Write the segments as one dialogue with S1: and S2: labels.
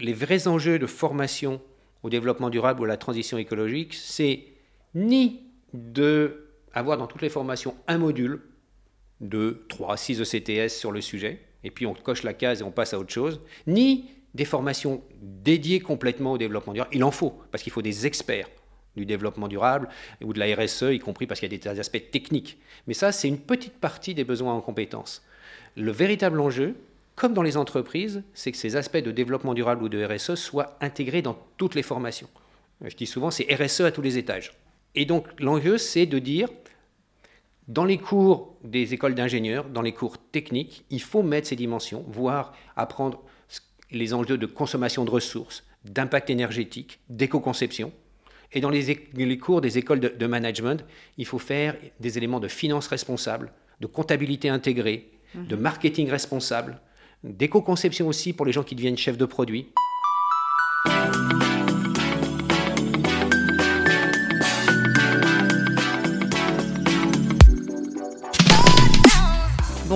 S1: les vrais enjeux de formation au développement durable ou à la transition écologique, c'est ni de avoir dans toutes les formations un module de 3 à 6 ECTS sur le sujet, et puis on coche la case et on passe à autre chose, ni des formations dédiées complètement au développement durable. Il en faut, parce qu'il faut des experts du développement durable ou de la RSE, y compris parce qu'il y a des aspects techniques. Mais ça, c'est une petite partie des besoins en compétences. Le véritable enjeu, comme dans les entreprises, c'est que ces aspects de développement durable ou de RSE soient intégrés dans toutes les formations. Je dis souvent, c'est RSE à tous les étages. Et donc, l'enjeu, c'est de dire, dans les cours des écoles d'ingénieurs, dans les cours techniques, il faut mettre ces dimensions, voire apprendre les enjeux de consommation de ressources, d'impact énergétique, d'éco-conception. Et dans les, cours des écoles de, de, management, il faut faire des éléments de finance responsable, de comptabilité intégrée, de marketing responsable, d'éco-conception aussi pour les gens qui deviennent chefs de produits.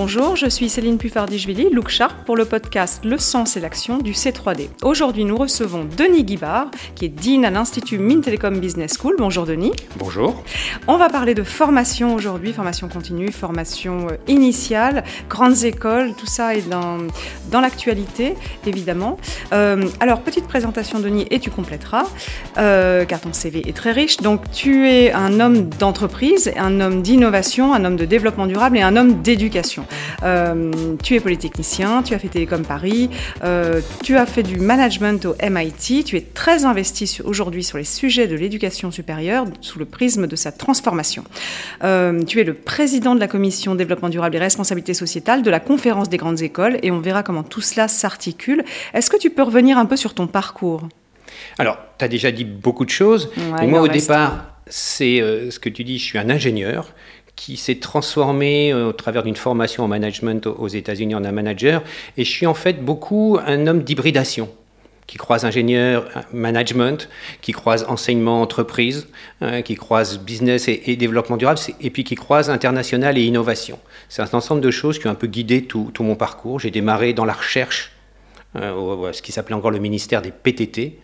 S2: Bonjour, je suis Céline Puffardichvili, Look Sharp pour le podcast Le sens et l'action du C3D. Aujourd'hui, nous recevons Denis Guibard, qui est Dean à l'Institut Mines Telecom Business School. Bonjour Denis.
S1: Bonjour.
S2: On va parler de formation aujourd'hui, formation continue, formation euh, initiale, grandes écoles, tout ça est dans, dans l'actualité, évidemment. Euh, alors, petite présentation Denis, et tu compléteras, euh, car ton CV est très riche. Donc, tu es un homme d'entreprise, un homme d'innovation, un homme de développement durable et un homme d'éducation. Euh, tu es polytechnicien, tu as fait Télécom Paris, euh, tu as fait du management au MIT, tu es très investi aujourd'hui sur les sujets de l'éducation supérieure sous le prisme de sa transformation. Euh, tu es le président de la commission développement durable et responsabilité sociétale de la conférence des grandes écoles et on verra comment tout cela s'articule. Est-ce que tu peux revenir un peu sur ton parcours?
S1: Alors, tu as déjà dit beaucoup de choses. moi, au départ, c'est ce que tu dis, je suis un ingénieur qui s'est transformé euh, au travers d'une formation en management aux États-Unis en un manager. Et je suis en fait beaucoup un homme d'hybridation qui croise ingénieur, management, qui croise enseignement, entreprise, hein, qui croise business et, développement durable, et puis qui croise international et innovation. C'est un ensemble de choses qui ont un peu guidé tout, mon parcours. J'ai démarré dans la recherche, euh, ce qui s'appelait encore le ministère des PTT,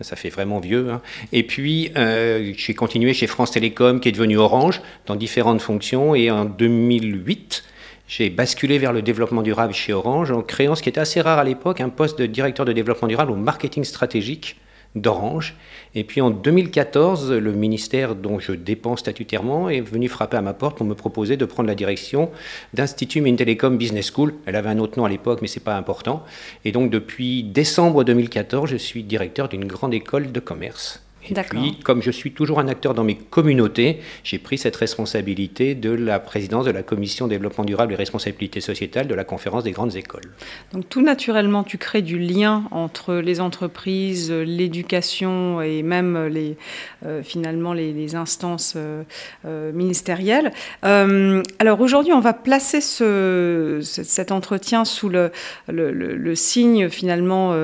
S1: ça fait vraiment vieux. Hein. Et puis, euh, j'ai continué chez France Télécom, qui est devenu Orange, dans différentes fonctions. Et en 2008, j'ai basculé vers le développement durable chez Orange, en créant ce qui était assez rare à l'époque, un poste de directeur de développement durable au marketing stratégique d'Orange. Et puis en 2014, le ministère dont je dépends statutairement est venu frapper à ma porte pour me proposer de prendre la direction d'Institut Mintelecom Business School. Elle avait un autre nom à l'époque, mais ce n'est pas important. Et donc depuis décembre 2014, je suis directeur d'une grande école de commerce et puis, comme je suis toujours un acteur dans mes communautés, j'ai pris cette responsabilité de la présidence de la commission développement durable et responsabilité sociétale de la conférence des grandes écoles.
S2: Donc tout naturellement, tu crées du lien entre les entreprises, l'éducation et même les, euh, finalement les, instances euh, euh, ministérielles. alors aujourd'hui, on va placer ce, cet entretien sous le, le, le, signe finalement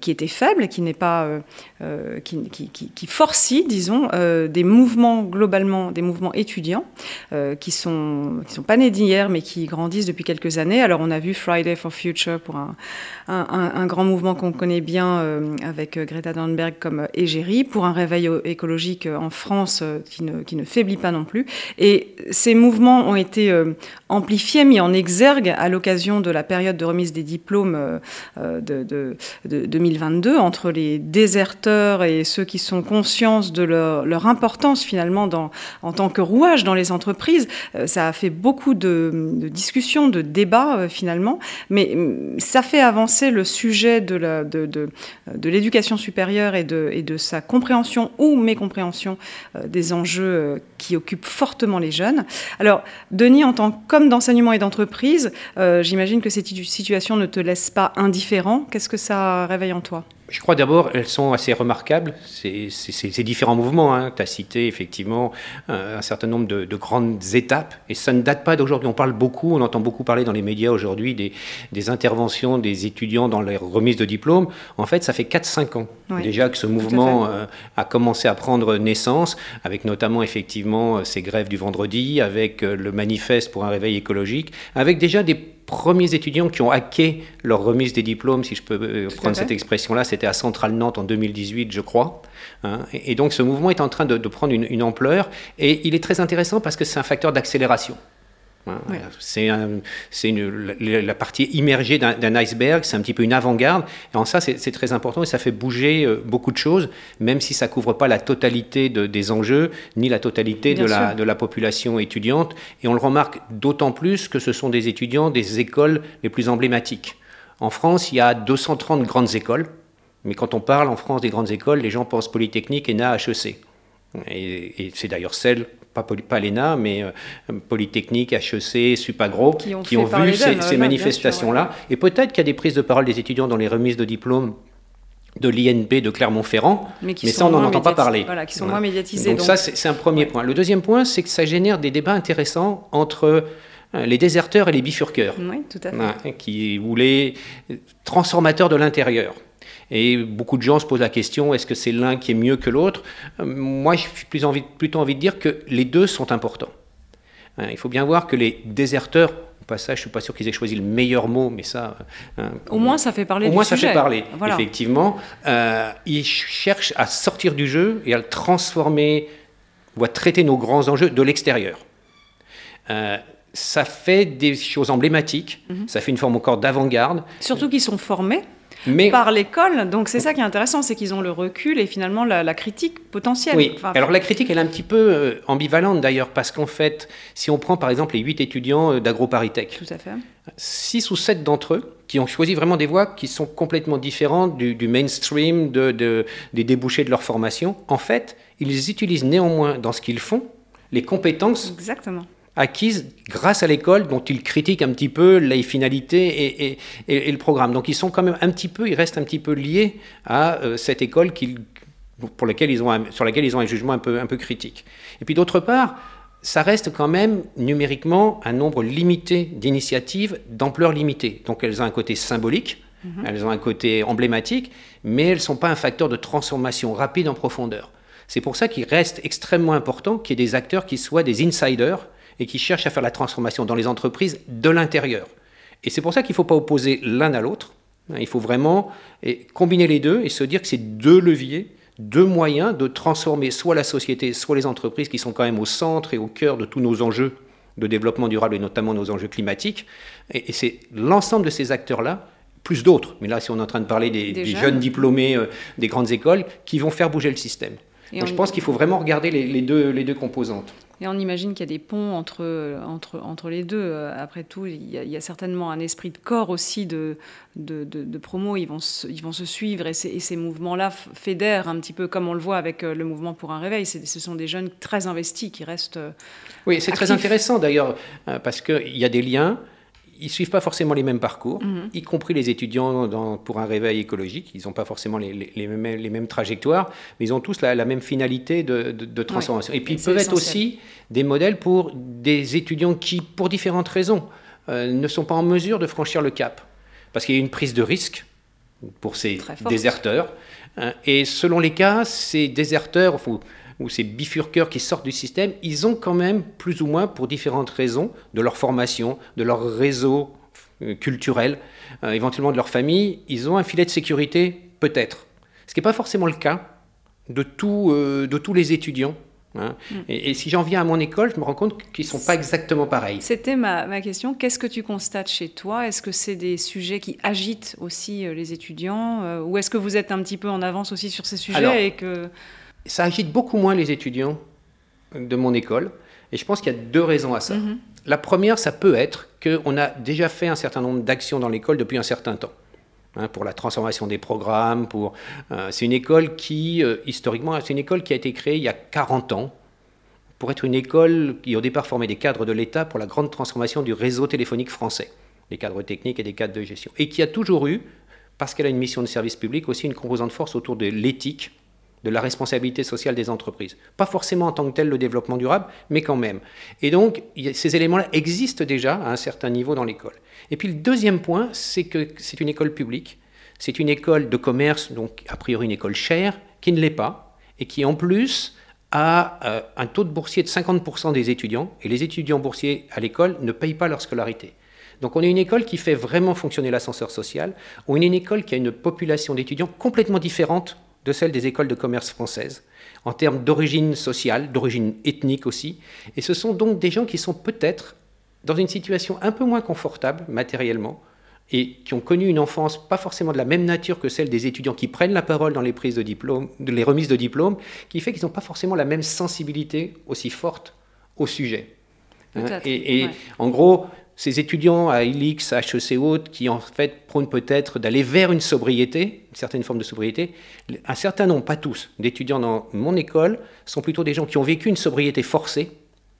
S2: qui était faible, qui n'est pas qui, qui, forcit, disons, euh, des mouvements globalement, des mouvements étudiants, euh, qui sont qui sont pas nés d'hier, mais qui grandissent depuis quelques années. Alors on a vu Friday for Future pour un, un, grand mouvement qu'on connaît bien euh, avec Greta Thunberg comme égérie, pour un réveil écologique en France qui ne, qui ne faiblit pas non plus. Et ces mouvements ont été amplifiés, mis en exergue à l'occasion de la période de remise des diplômes de 2022 entre les déserteurs et ceux qui sont conscience de leur, importance finalement en tant que rouage dans les entreprises. Euh, ça a fait beaucoup de, discussions, de débats euh, finalement, mais mm, ça fait avancer le sujet de, l'éducation supérieure et de, et de sa compréhension ou mécompréhension euh, des enjeux qui occupent fortement les jeunes. Alors, Denis, en tant qu'homme d'enseignement et d'entreprise, j'imagine que cette situation ne te laisse pas indifférent. Qu'est-ce que ça réveille en toi?
S1: Je crois d'abord, elles sont assez remarquables, ces, différents mouvements. Hein. Tu as cité effectivement euh, un, certain nombre de, grandes étapes, et ça ne date pas d'aujourd'hui. On parle beaucoup, on entend beaucoup parler dans les médias aujourd'hui des, interventions des étudiants dans les remises de diplômes. En fait, ça fait 4-5 ans déjà que ce mouvement euh, a commencé à prendre naissance, avec notamment effectivement euh, ces grèves du vendredi, avec le manifeste pour un réveil écologique, avec déjà des premiers étudiants qui ont hacké leur remise des diplômes, si je peux euh, prendre cette expression-là, c'était à Centrale Nantes en 2018, je crois. Hein. Et, donc ce mouvement est en train de, prendre une, ampleur et il est très intéressant parce que c'est un facteur d'accélération. C'est la partie immergée d'un iceberg, c'est un petit peu une avant-garde. En ça, c'est très important et ça fait bouger euh, beaucoup de choses, même si ça ne couvre pas la totalité des enjeux, ni la totalité de la, de la, population étudiante. Et on le remarque d'autant plus que ce sont des étudiants des écoles les plus emblématiques. En France, il y a 230 grandes écoles, mais quand on parle en France des grandes écoles, les gens pensent Polytechnique, ENA, HEC. Et, et c'est d'ailleurs celle pas, pas l'ENA, mais euh, Polytechnique, HEC, Supagro, qui ont, vu ces, manifestations-là. Et peut-être qu'il y a des prises de parole des étudiants dans les remises de diplômes de l'INP de Clermont-Ferrand, mais, ça, on n'en entend pas parler.
S2: Voilà, qui sont moins médiatisés.
S1: Donc, ça, c'est un premier point. Le deuxième point, c'est que ça génère des débats intéressants entre euh, les déserteurs et les bifurqueurs.
S2: Oui, tout à fait.
S1: qui, ou les transformateurs de l'intérieur. Et beaucoup de gens se posent la question, est-ce que c'est l'un qui est mieux que l'autre? Moi, j'ai plus envie, plutôt envie de dire que les deux sont importants. Hein, il faut bien voir que les déserteurs, au passage, je ne suis pas sûr qu'ils aient choisi le meilleur mot, mais ça...
S2: Hein, au moins, ça fait parler
S1: Au moins, ça fait parler, effectivement. Euh, ils cherchent à sortir du jeu et à le transformer, ou à traiter nos grands enjeux de l'extérieur. Euh, ça fait des choses emblématiques, mhm. ça fait une forme encore d'avant-garde.
S2: Surtout qu'ils sont formés par l'école. Donc c'est ça qui est intéressant, c'est qu'ils ont le recul et finalement la, critique potentielle.
S1: Oui, alors la critique elle est un petit peu euh, ambivalente d'ailleurs, parce qu'en fait, si on prend par exemple les huit étudiants euh, d'AgroParisTech,
S2: Tout à fait.
S1: six ou sept d'entre eux qui ont choisi vraiment des voies qui sont complètement différentes du, mainstream, de, des débouchés de leur formation, en fait, ils utilisent néanmoins dans ce qu'ils font les compétences
S2: Exactement
S1: acquises grâce à l'école dont ils critiquent un petit peu les finalités et, le programme. Donc ils sont quand même un petit peu, ils restent un petit peu liés à euh, cette école pour laquelle ils ont sur laquelle ils ont un jugement un peu, un peu critique. Et puis d'autre part, ça reste quand même numériquement un nombre limité d'initiatives d'ampleur limitée. Donc elles ont un côté symbolique, mhm. elles ont un côté emblématique, mais elles ne sont pas un facteur de transformation rapide en profondeur. C'est pour ça qu'il reste extrêmement important qu'il y ait des acteurs qui soient des insiders, et qui cherchent à faire la transformation dans les entreprises de l'intérieur. Et c'est pour ça qu'il ne faut pas opposer l'un à l'autre. Il faut vraiment combiner les deux et se dire que c'est deux leviers, deux moyens de transformer soit la société, soit les entreprises qui sont quand même au centre et au cœur de tous nos enjeux de développement durable et notamment nos enjeux climatiques. Et, c'est l'ensemble de ces acteurs-là, plus d'autres, mais là si on est en train de parler des, jeunes. diplômés euh, des grandes écoles, qui vont faire bouger le système. Donc je pense qu'il faut vraiment regarder les, deux, les deux composantes.
S2: Et on imagine qu'il y a des ponts entre, entre, entre les deux. Après tout, il y, a, certainement un esprit de corps aussi de, de, de, promo. Ils vont, se, ils vont se suivre et, ces, ces mouvements-là fédèrent un petit peu comme on le voit avec euh, le mouvement pour un réveil. Ce sont des jeunes très investis qui restent. Euh,
S1: oui, c'est très intéressant d'ailleurs euh, parce qu'il y a des liens ils suivent pas forcément les mêmes parcours, mhm. y compris les étudiants dans, pour un réveil écologique. Ils n'ont pas forcément les, les, mêmes, les, mêmes, trajectoires, mais ils ont tous la, même finalité de, de, transformation. Et puis ils peuvent être aussi des modèles pour des étudiants qui, pour différentes raisons, euh, ne sont pas en mesure de franchir le cap. Parce qu'il y a une prise de risque pour ces déserteurs. Hein. et selon les cas, ces déserteurs, faut, ou ces bifurqueurs qui sortent du système, ils ont quand même, plus ou moins, pour différentes raisons, de leur formation, de leur réseau euh, culturel, euh, éventuellement de leur famille, ils ont un filet de sécurité, peut-être. Ce qui n'est pas forcément le cas de, tout, euh, de tous les étudiants. Hein. Mm. Et, si j'en viens à mon école, je me rends compte qu'ils ne sont pas exactement pareils.
S2: C'était ma, ma, question. Qu'est-ce que tu constates chez toi? Est-ce que c'est des sujets qui agitent aussi les étudiants Ou est-ce que vous êtes un petit peu en avance aussi sur ces sujets et que
S1: ça agite beaucoup moins les étudiants de mon école. Et je pense qu'il y a deux raisons à ça. Mhm. La première, ça peut être qu'on a déjà fait un certain nombre d'actions dans l'école depuis un certain temps. Hein, pour la transformation des programmes, pour, euh, c'est une école qui, euh, historiquement, c'est une école qui a été créée il y a 40 ans pour être une école qui au départ formait des cadres de l'État pour la grande transformation du réseau téléphonique français, des cadres techniques et des cadres de gestion. Et qui a toujours eu, parce qu'elle a une mission de service public, aussi une composante force autour de l'éthique, de la responsabilité sociale des entreprises. Pas forcément en tant que tel le développement durable, mais quand même. Et donc, ces éléments-là existent déjà à un certain niveau dans l'école. Et puis le deuxième point, c'est que c'est une école publique, c'est une école de commerce, donc a priori une école chère, qui ne l'est pas, et qui en plus a euh, un taux de boursier de 50% des étudiants, et les étudiants boursiers à l'école ne payent pas leur scolarité. Donc on est une école qui fait vraiment fonctionner l'ascenseur social, on est une école qui a une population d'étudiants complètement différente de celle des écoles de commerce françaises, en termes d'origine sociale, d'origine ethnique aussi. Et ce sont donc des gens qui sont peut-être dans une situation un peu moins confortable matériellement, et qui ont connu une enfance pas forcément de la même nature que celle des étudiants qui prennent la parole dans les prises de diplôme, les remises de diplôme, qui fait qu'ils n'ont pas forcément la même sensibilité aussi forte au sujet. Hein, et, en gros, ces étudiants à ILIX, HEC haute, qui en fait prônent peut-être d'aller vers une sobriété, une certaine forme de sobriété, un certain nombre, pas tous, d'étudiants dans mon école sont plutôt des gens qui ont vécu une sobriété forcée,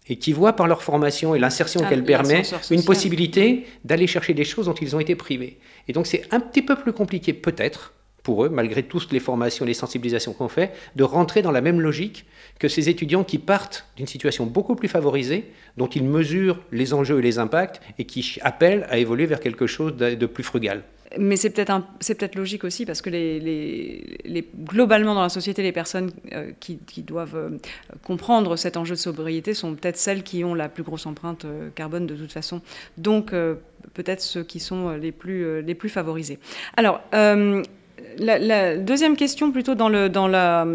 S1: et qui voient par leur formation et l'insertion ah, qu'elle permet une possibilité d'aller chercher des choses dont ils ont été privés. Et donc c'est un petit peu plus compliqué peut-être pour eux, malgré toutes les formations, les sensibilisations qu'on fait, de rentrer dans la même logique que ces étudiants qui partent d'une situation beaucoup plus favorisée, dont ils mesurent les enjeux et les impacts, et qui appellent à évoluer vers quelque chose de plus frugal.
S2: Mais c'est peut-être peut logique aussi parce que globalement dans la société, les personnes euh, qui, qui, doivent euh, comprendre cet enjeu de sobriété sont peut-être celles qui ont la plus grosse empreinte euh, carbone de toute façon. Donc peut-être ceux qui sont les plus, les plus favorisés. Alors, la, deuxième question, plutôt dans la,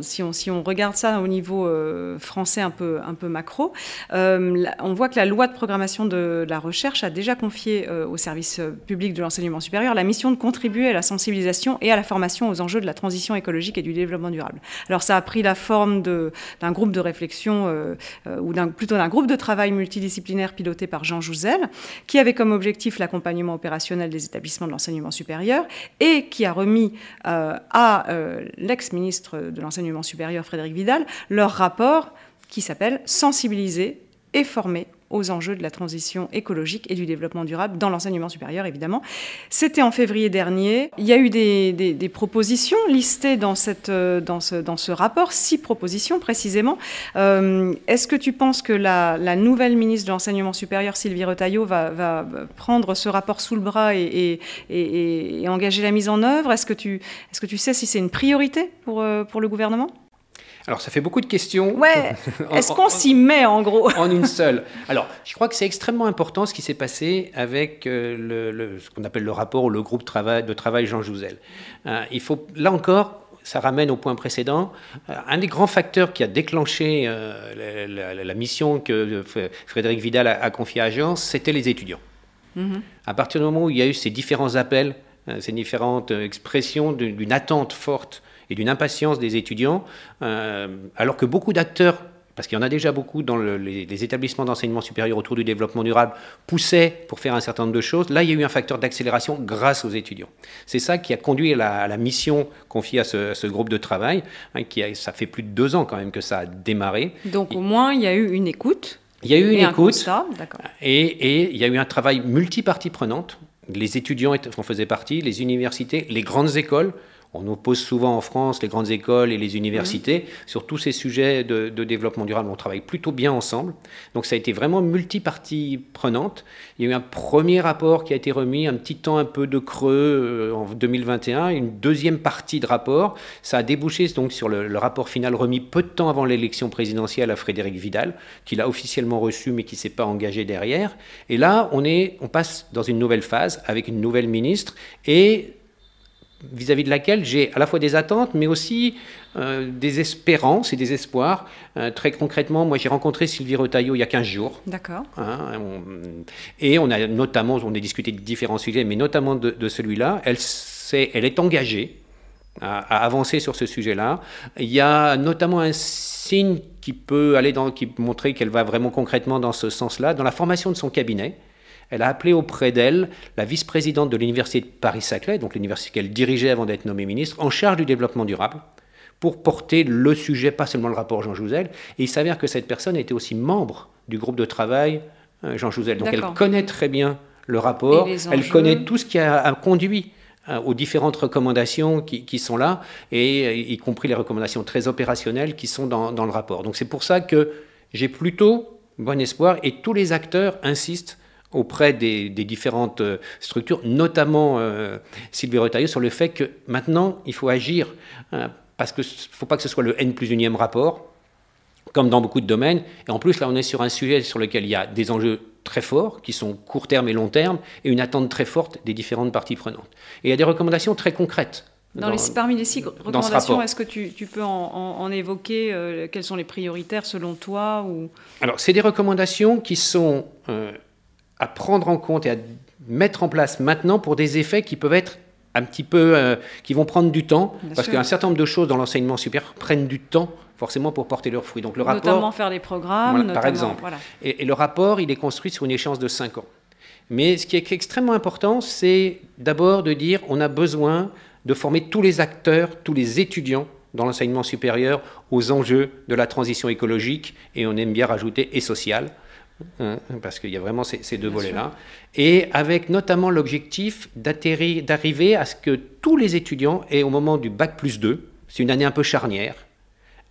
S2: si, on, regarde ça au niveau euh, français un peu, macro, euh, on voit que la loi de programmation de la recherche a déjà confié euh, au service public de l'enseignement supérieur la mission de contribuer à la sensibilisation et à la formation aux enjeux de la transition écologique et du développement durable. Alors ça a pris la forme d'un groupe de réflexion ou plutôt d'un groupe de travail multidisciplinaire piloté par Jean Jouzel, qui avait comme objectif l'accompagnement opérationnel des établissements de l'enseignement supérieur et qui a remis euh, à euh, l'ex-ministre de l'Enseignement supérieur, Frédéric Vidal, leur rapport qui s'appelle Sensibiliser et former aux enjeux de la transition écologique et du développement durable dans l'enseignement supérieur, évidemment. C'était en février dernier. Il y a eu des, propositions listées euh, dans, ce, rapport, six propositions précisément. Euh, est-ce que tu penses que la, nouvelle ministre de l'enseignement supérieur, Sylvie Retailleau, va, prendre ce rapport sous le bras et, engager la mise en œuvre? Est-ce que, tu, sais si c'est une priorité pour, euh, pour le gouvernement?
S1: Alors, ça fait beaucoup de questions.
S2: Ouais. Est-ce qu'on s'y met, en gros?
S1: En une seule. Alors, je crois que c'est extrêmement important ce qui s'est passé avec euh, le, ce qu'on appelle le rapport ou le groupe de travail Jean Jouzel. Euh, il faut, là encore, ça ramène au point précédent. Euh, un des grands facteurs qui a déclenché la, mission que Frédéric Vidal a, confiée à l'agence, c'était les étudiants. Mm-hmm. À partir du moment où il y a eu ces différents appels, ces différentes expressions d'une attente forte et d'une impatience des étudiants, euh, alors que beaucoup d'acteurs parce qu'il y en a déjà beaucoup dans les, établissements d'enseignement supérieur autour du développement durable, poussaient pour faire un certain nombre de choses. Là, il y a eu un facteur d'accélération grâce aux étudiants. C'est ça qui a conduit à la, mission confiée à ce, groupe de travail, hein, qui a, ça fait plus de deux ans quand même que ça a démarré.
S2: Donc au moins, il y a eu une écoute.
S1: Il y a eu une écoute. et, et, il y a eu un travail multipartie prenante. Les étudiants en faisaient partie, les universités, les grandes écoles, on oppose souvent en France les grandes écoles et les universités. Mmh. Sur tous ces sujets de, développement durable, on travaille plutôt bien ensemble. Donc ça a été vraiment multipartie prenante. Il y a eu un premier rapport qui a été remis, un petit temps un peu de creux euh, en 2021, une deuxième partie de rapport. Ça a débouché donc sur le, rapport final remis peu de temps avant l'élection présidentielle à Frédéric Vidal, qu'il a officiellement reçu mais qui ne s'est pas engagé derrière. Et là, on, est, on passe dans une nouvelle phase avec une nouvelle ministre et vis-à-vis de laquelle j'ai à la fois des attentes, mais aussi euh, des espérances et des espoirs. Euh, très concrètement, moi j'ai rencontré Sylvie Retailleau il y a 15 jours.
S2: D'accord.
S1: Hein, et on a notamment, on a discuté de différents sujets, mais notamment de, celui-là. Elle, est, elle est engagée à, avancer sur ce sujet-là. Il y a notamment un signe qui peut aller dans, qui montrer qu'elle va vraiment concrètement dans ce sens-là, dans la formation de son cabinet elle a appelé auprès d'elle la vice-présidente de l'université de Paris-Saclay, donc l'université qu'elle dirigeait avant d'être nommée ministre, en charge du développement durable, pour porter le sujet, pas seulement le rapport Jean Jouzel. Et il s'avère que cette personne était aussi membre du groupe de travail euh, Jean Jouzel. Donc elle connaît très bien le rapport, elle connaît tout ce qui a, conduit euh, aux différentes recommandations qui, sont là, et euh, y compris les recommandations très opérationnelles qui sont dans, dans le rapport. Donc c'est pour ça que j'ai plutôt bon espoir, et tous les acteurs insistent auprès des, différentes euh, structures, notamment euh, Sylvie Retailleau, sur le fait que maintenant, il faut agir, hein, parce qu'il ne faut pas que ce soit le N plus unième rapport, comme dans beaucoup de domaines. Et en plus, là, on est sur un sujet sur lequel il y a des enjeux très forts, qui sont court terme et long terme, et une attente très forte des différentes parties prenantes. Et il y a des recommandations très concrètes.
S2: Dans, les, parmi les six recommandations, est-ce que tu, peux en, évoquer euh, quelles sont les prioritaires selon toi ou...
S1: Alors, c'est des recommandations qui sont euh, à prendre en compte et à mettre en place maintenant pour des effets qui peuvent être un petit peu, euh, qui vont prendre du temps, parce qu'un certain nombre de choses dans l'enseignement supérieur prennent du temps forcément pour porter leurs fruits.
S2: Donc le rapport, notamment faire des programmes,
S1: par exemple. Et, le rapport, il est construit sur une échéance de 5 ans. Mais ce qui est extrêmement important, c'est d'abord de dire on a besoin de former tous les acteurs, tous les étudiants dans l'enseignement supérieur aux enjeux de la transition écologique et on aime bien rajouter et sociale. Hein, parce qu'il y a vraiment ces, deux volets-là, et avec notamment l'objectif d'arriver à ce que tous les étudiants aient au moment du bac plus 2, c'est une année un peu charnière,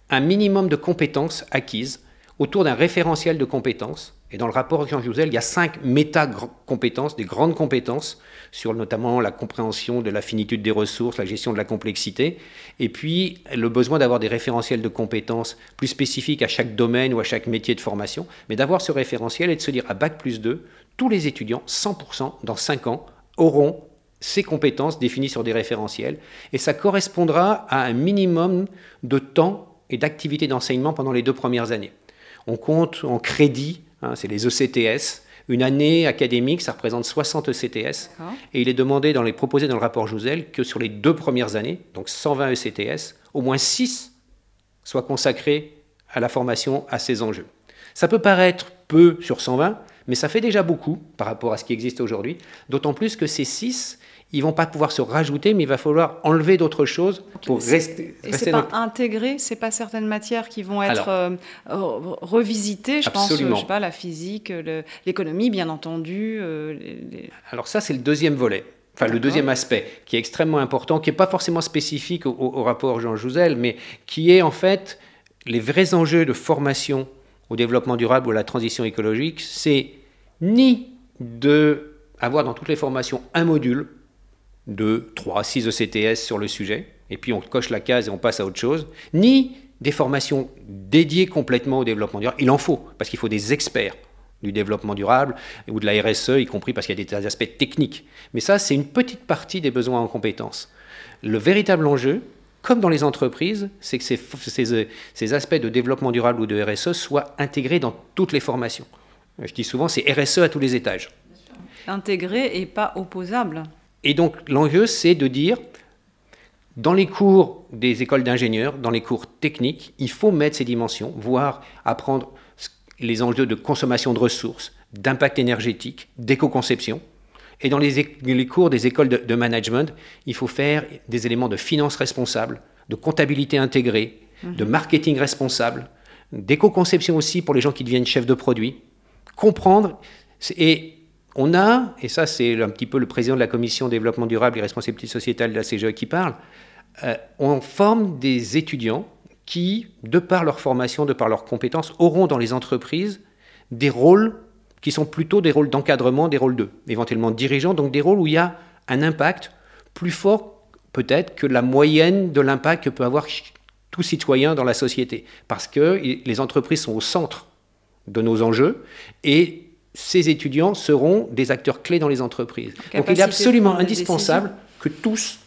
S1: un minimum de compétences acquises autour d'un référentiel de compétences. Et dans le rapport Jean Jouzel, il y a cinq méta-compétences, des grandes compétences, sur notamment la compréhension de la finitude des ressources, la gestion de la complexité, et puis le besoin d'avoir des référentiels de compétences plus spécifiques à chaque domaine ou à chaque métier de formation, mais d'avoir ce référentiel et de se dire à Bac plus 2, tous les étudiants, 100%, dans 5 ans, auront ces compétences définies sur des référentiels, et ça correspondra à un minimum de temps et d'activité d'enseignement pendant les deux premières années. On compte en crédit, hein, c'est les ECTS. Une année académique, ça représente 60 ECTS. Et il est demandé, dans les proposés dans le rapport Jouzel, que sur les deux premières années, donc 120 ECTS, au moins 6 soient consacrés à la formation à ces enjeux. Ça peut paraître peu sur 120, mais ça fait déjà beaucoup par rapport à ce qui existe aujourd'hui, d'autant plus que ces 6, ils vont pas pouvoir se rajouter, mais il va falloir enlever d'autres choses pour rester.
S2: Et c'est pas intégré, c'est pas certaines matières qui vont être euh, revisitées. Je pense, je sais pas, la physique, l'économie, bien entendu. Euh,
S1: Alors ça, c'est le deuxième volet. Enfin, le deuxième aspect qui est extrêmement important, qui n'est pas forcément spécifique au, rapport Jean Jouzel, mais qui est en fait les vrais enjeux de formation au développement durable ou à la transition écologique, c'est ni de avoir dans toutes les formations un module de 3, 6 ECTS sur le sujet, et puis on coche la case et on passe à autre chose, ni des formations dédiées complètement au développement durable. Il en faut, parce qu'il faut des experts du développement durable ou de la RSE, y compris parce qu'il y a des aspects techniques. Mais ça, c'est une petite partie des besoins en compétences. Le véritable enjeu, comme dans les entreprises, c'est que ces, ces, aspects de développement durable ou de RSE soient intégrés dans toutes les formations. Je dis souvent, c'est RSE à tous les étages.
S2: Intégré et pas opposable.
S1: Et donc l'enjeu, c'est de dire, dans les cours des écoles d'ingénieurs, dans les cours techniques, il faut mettre ces dimensions, voire apprendre les enjeux de consommation de ressources, d'impact énergétique, d'éco-conception. Et dans les, cours des écoles de, management, il faut faire des éléments de finance responsable, de comptabilité intégrée, mhm. de marketing responsable, d'éco-conception aussi pour les gens qui deviennent chefs de produits. Comprendre et on a, et ça c'est un petit peu le président de la commission développement durable et responsabilité sociétale de la CGE qui parle, euh, on forme des étudiants qui, de par leur formation, de par leurs compétences, auront dans les entreprises des rôles qui sont plutôt des rôles d'encadrement, des rôles de, éventuellement dirigeants, donc des rôles où il y a un impact plus fort peut-être que la moyenne de l'impact que peut avoir tout citoyen dans la société. Parce que les entreprises sont au centre de nos enjeux et ces étudiants seront des acteurs clés dans les entreprises. Donc il est absolument indispensable que tous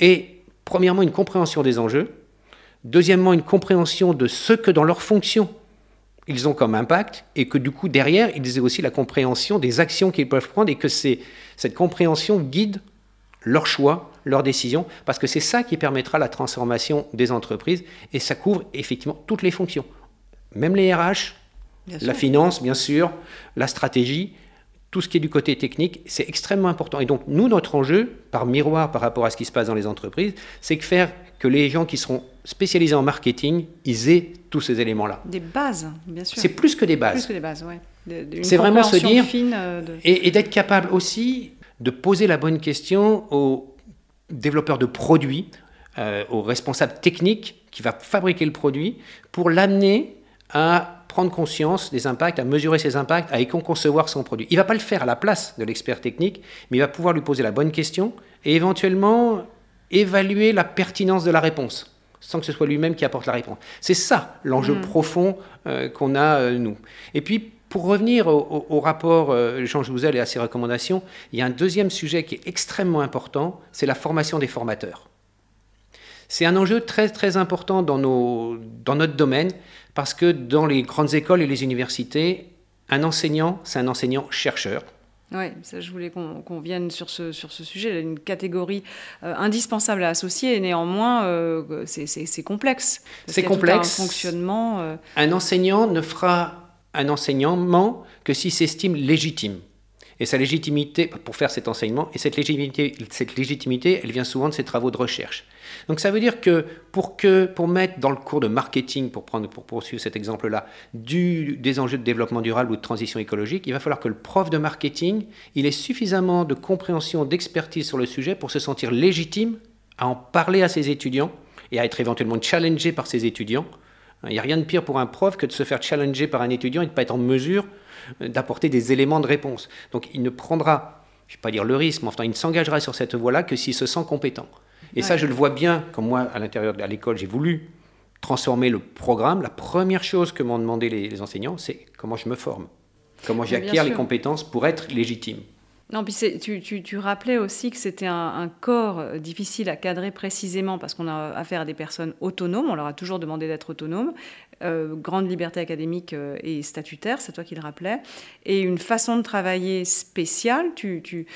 S1: aient, premièrement, une compréhension des enjeux, deuxièmement, une compréhension de ce que dans leur fonction ils ont comme impact, et que du coup, derrière, ils aient aussi la compréhension des actions qu'ils peuvent prendre, et que cette compréhension guide leurs choix, leurs décisions, parce que c'est ça qui permettra la transformation des entreprises, et ça couvre effectivement toutes les fonctions. Même les RH, la finance, bien sûr, la stratégie, tout ce qui est du côté technique, c'est extrêmement important. Et donc, nous, notre enjeu, par miroir par rapport à ce qui se passe dans les entreprises, c'est que faire que les gens qui seront spécialisés en marketing, ils aient tous ces éléments-là.
S2: Des bases, bien sûr.
S1: C'est plus que des bases.
S2: Plus que des bases.
S1: C'est vraiment se dire, euh, et, d'être capable aussi de poser la bonne question aux développeurs de produits, euh, aux responsables techniques qui va fabriquer le produit, pour l'amener à prendre conscience des impacts, à mesurer ses impacts, à concevoir son produit. Il ne va pas le faire à la place de l'expert technique, mais il va pouvoir lui poser la bonne question et éventuellement évaluer la pertinence de la réponse, sans que ce soit lui-même qui apporte la réponse. C'est ça l'enjeu hmm. profond euh, qu'on a, euh, nous. Et puis, Pour revenir au, rapport euh, Jean Jouzel et à ses recommandations, il y a un deuxième sujet qui est extrêmement important, c'est la formation des formateurs. C'est un enjeu très très important dans, nos, dans notre domaine parce que dans les grandes écoles et les universités, un enseignant, c'est un enseignant-chercheur.
S2: Oui, je voulais qu'on vienne sur ce, sur ce sujet. Une catégorie euh, indispensable à associer et néanmoins, euh, c'est complexe.
S1: C'est complexe.
S2: Un fonctionnement.
S1: Euh, un enseignant ne fera un enseignement que s'il s'estime légitime. Et sa légitimité, pour faire cet enseignement, et cette légitimité, cette légitimité, elle vient souvent de ses travaux de recherche. Donc ça veut dire que pour, que, pour mettre dans le cours de marketing, pour, prendre, pour poursuivre cet exemple-là, des enjeux de développement durable ou de transition écologique, il va falloir que le prof de marketing, il ait suffisamment de compréhension, d'expertise sur le sujet pour se sentir légitime à en parler à ses étudiants et à être éventuellement challengé par ses étudiants. Il n'y a rien de pire pour un prof que de se faire challenger par un étudiant et de ne pas être en mesure d'apporter des éléments de réponse. Donc il ne prendra, je ne vais pas dire le risque, mais enfin il ne s'engagera sur cette voie-là que s'il se sent compétent. Et ça, je le vois bien, comme moi, à l'intérieur de l'école, j'ai voulu transformer le programme. La première chose que m'ont demandé les, enseignants, c'est comment je me forme, comment j'acquiers les compétences pour être légitime.
S2: Non, puis tu, rappelais aussi que c'était un, corps euh, difficile à cadrer précisément parce qu'on a affaire à des personnes autonomes, on leur a toujours demandé d'être autonomes, euh, grande liberté académique euh, et statutaire, c'est toi qui le rappelais, et une façon de travailler spéciale. Tu,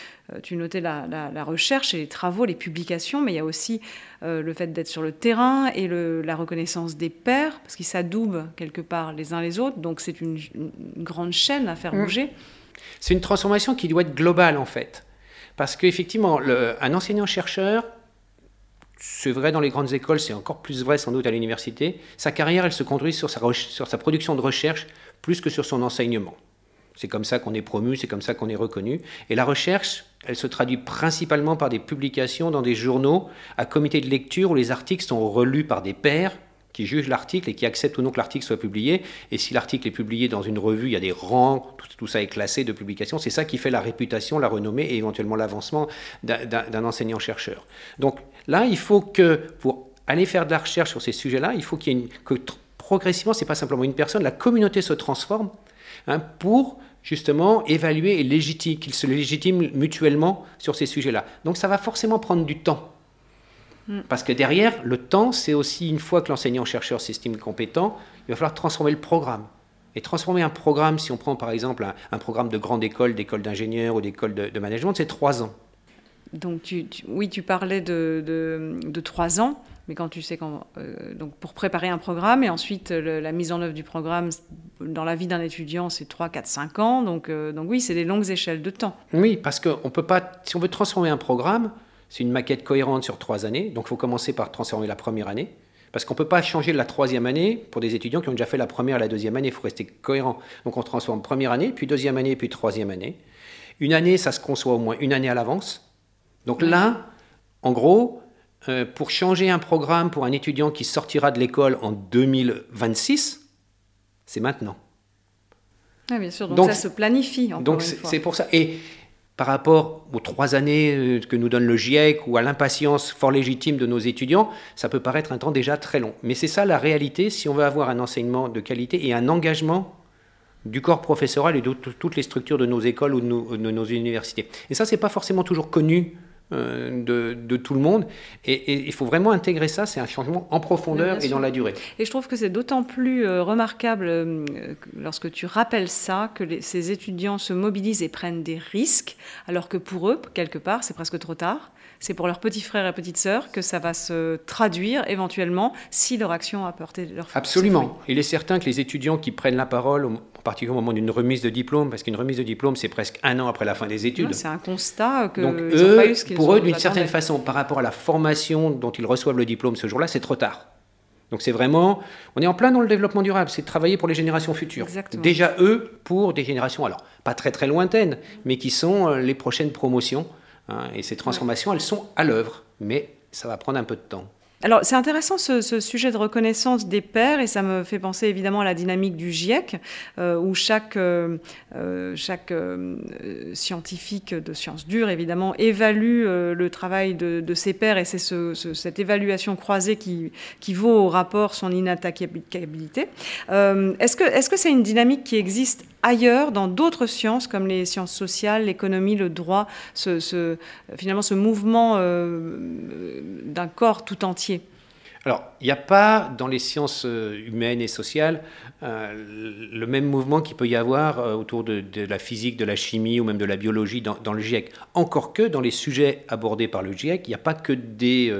S2: notais la, recherche et les travaux, les publications, mais il y a aussi le fait d'être sur le terrain et la reconnaissance des pairs, parce qu'ils s'adoubent quelque part les uns les autres, donc c'est une, grande chaîne à faire mmh.
S1: C'est une transformation qui doit être globale en fait. Parce qu'effectivement, un enseignant-chercheur, c'est vrai dans les grandes écoles, c'est encore plus vrai sans doute à l'université, sa carrière, elle se conduit sur sa, sur sa production de recherche plus que sur son enseignement. C'est comme ça qu'on est promu, c'est comme ça qu'on est reconnu. Et la recherche, elle se traduit principalement par des publications dans des journaux à comité de lecture où les articles sont relus par des pairs qui juge l'article et qui accepte ou non que l'article soit publié. Et si l'article est publié dans une revue, il y a des rangs, tout, ça est classé de publication. C'est ça qui fait la réputation, la renommée et éventuellement l'avancement d'un enseignant-chercheur. Donc là, il faut que pour aller faire de la recherche sur ces sujets-là, il faut qu'il y ait que progressivement, c'est pas simplement une personne, la communauté se transforme hein, pour justement évaluer et légitimer, qu'ils se légitiment mutuellement sur ces sujets-là. Donc ça va forcément prendre du temps. Mm. Parce que derrière, le temps, c'est aussi une fois que l'enseignant-chercheur s'estime compétent, il va falloir transformer le programme. Et transformer un programme, si on prend par exemple un, programme de grande école, d'école d'ingénieur ou d'école de, management, c'est trois ans.
S2: Donc oui, tu parlais de, trois ans, mais quand tu sais quand, euh, donc pour préparer un programme et ensuite la mise en œuvre du programme dans la vie d'un étudiant, c'est 3, 4, 5 ans. Donc, euh, donc oui, c'est des longues échelles de temps.
S1: Oui, parce qu'on peut pas, si on veut transformer un programme, c'est une maquette cohérente sur trois années, donc il faut commencer par transformer la première année. Parce qu'on ne peut pas changer la troisième année pour des étudiants qui ont déjà fait la première et la deuxième année. Il faut rester cohérent. Donc on transforme première année, puis deuxième année, puis troisième année. Une année, ça se conçoit au moins une année à l'avance. Donc là, en gros, euh, pour changer un programme pour un étudiant qui sortira de l'école en 2026, c'est maintenant.
S2: Oui, bien sûr, donc, ça se planifie. Encore
S1: donc c'est pour ça. Et par rapport aux trois années euh, que nous donne le GIEC ou à l'impatience fort légitime de nos étudiants, ça peut paraître un temps déjà très long. Mais c'est ça la réalité si on veut avoir un enseignement de qualité et un engagement du corps professoral et de toutes les structures de nos écoles ou de nos, universités. Et ça, c'est pas forcément toujours connu euh, de, tout le monde. Et, il faut vraiment intégrer ça, c'est un changement en profondeur et dans la durée.
S2: Et je trouve que c'est d'autant plus euh, remarquable euh, lorsque tu rappelles ça, que ces étudiants se mobilisent et prennent des risques, alors que pour eux, quelque part, c'est presque trop tard. C'est pour leurs petits frères et petites sœurs que ça va se traduire éventuellement si leur action a porté leur
S1: Absolument. Il est certain que les étudiants qui prennent la parole particulier au moment d'une remise de diplôme, parce qu'une remise de diplôme, c'est presque un an après la fin des études.
S2: C'est un constat que
S1: Donc eux, pas eu ce pour eux, d'une certaine façon, par rapport à la formation dont ils reçoivent le diplôme ce jour-là, c'est trop tard. Donc c'est vraiment, on est en plein dans le développement durable, c'est travailler pour les générations futures. Déjà eux, pour des générations, alors pas très très lointaines, mais qui sont euh, les prochaines promotions. Hein, et ces transformations, elles sont à l'œuvre, mais ça va prendre un peu de temps.
S2: Alors c'est intéressant ce, sujet de reconnaissance des pairs et ça me fait penser évidemment à la dynamique du GIEC euh, où chaque, euh, euh, chaque scientifique de sciences dures évidemment évalue le travail de, ses pairs et c'est cette évaluation croisée qui, qui vaut au rapport son inattaquabilité. est-ce que c'est une dynamique qui existe ailleurs, dans d'autres sciences comme les sciences sociales, l'économie, le droit, ce, finalement ce mouvement d'un corps tout entier
S1: alors, il n'y a pas dans les sciences euh, humaines et sociales euh, le même mouvement qu'il peut y avoir euh, autour de, la physique, de la chimie ou même de la biologie dans, le GIEC. Encore que dans les sujets abordés par le GIEC, il n'y a pas que des,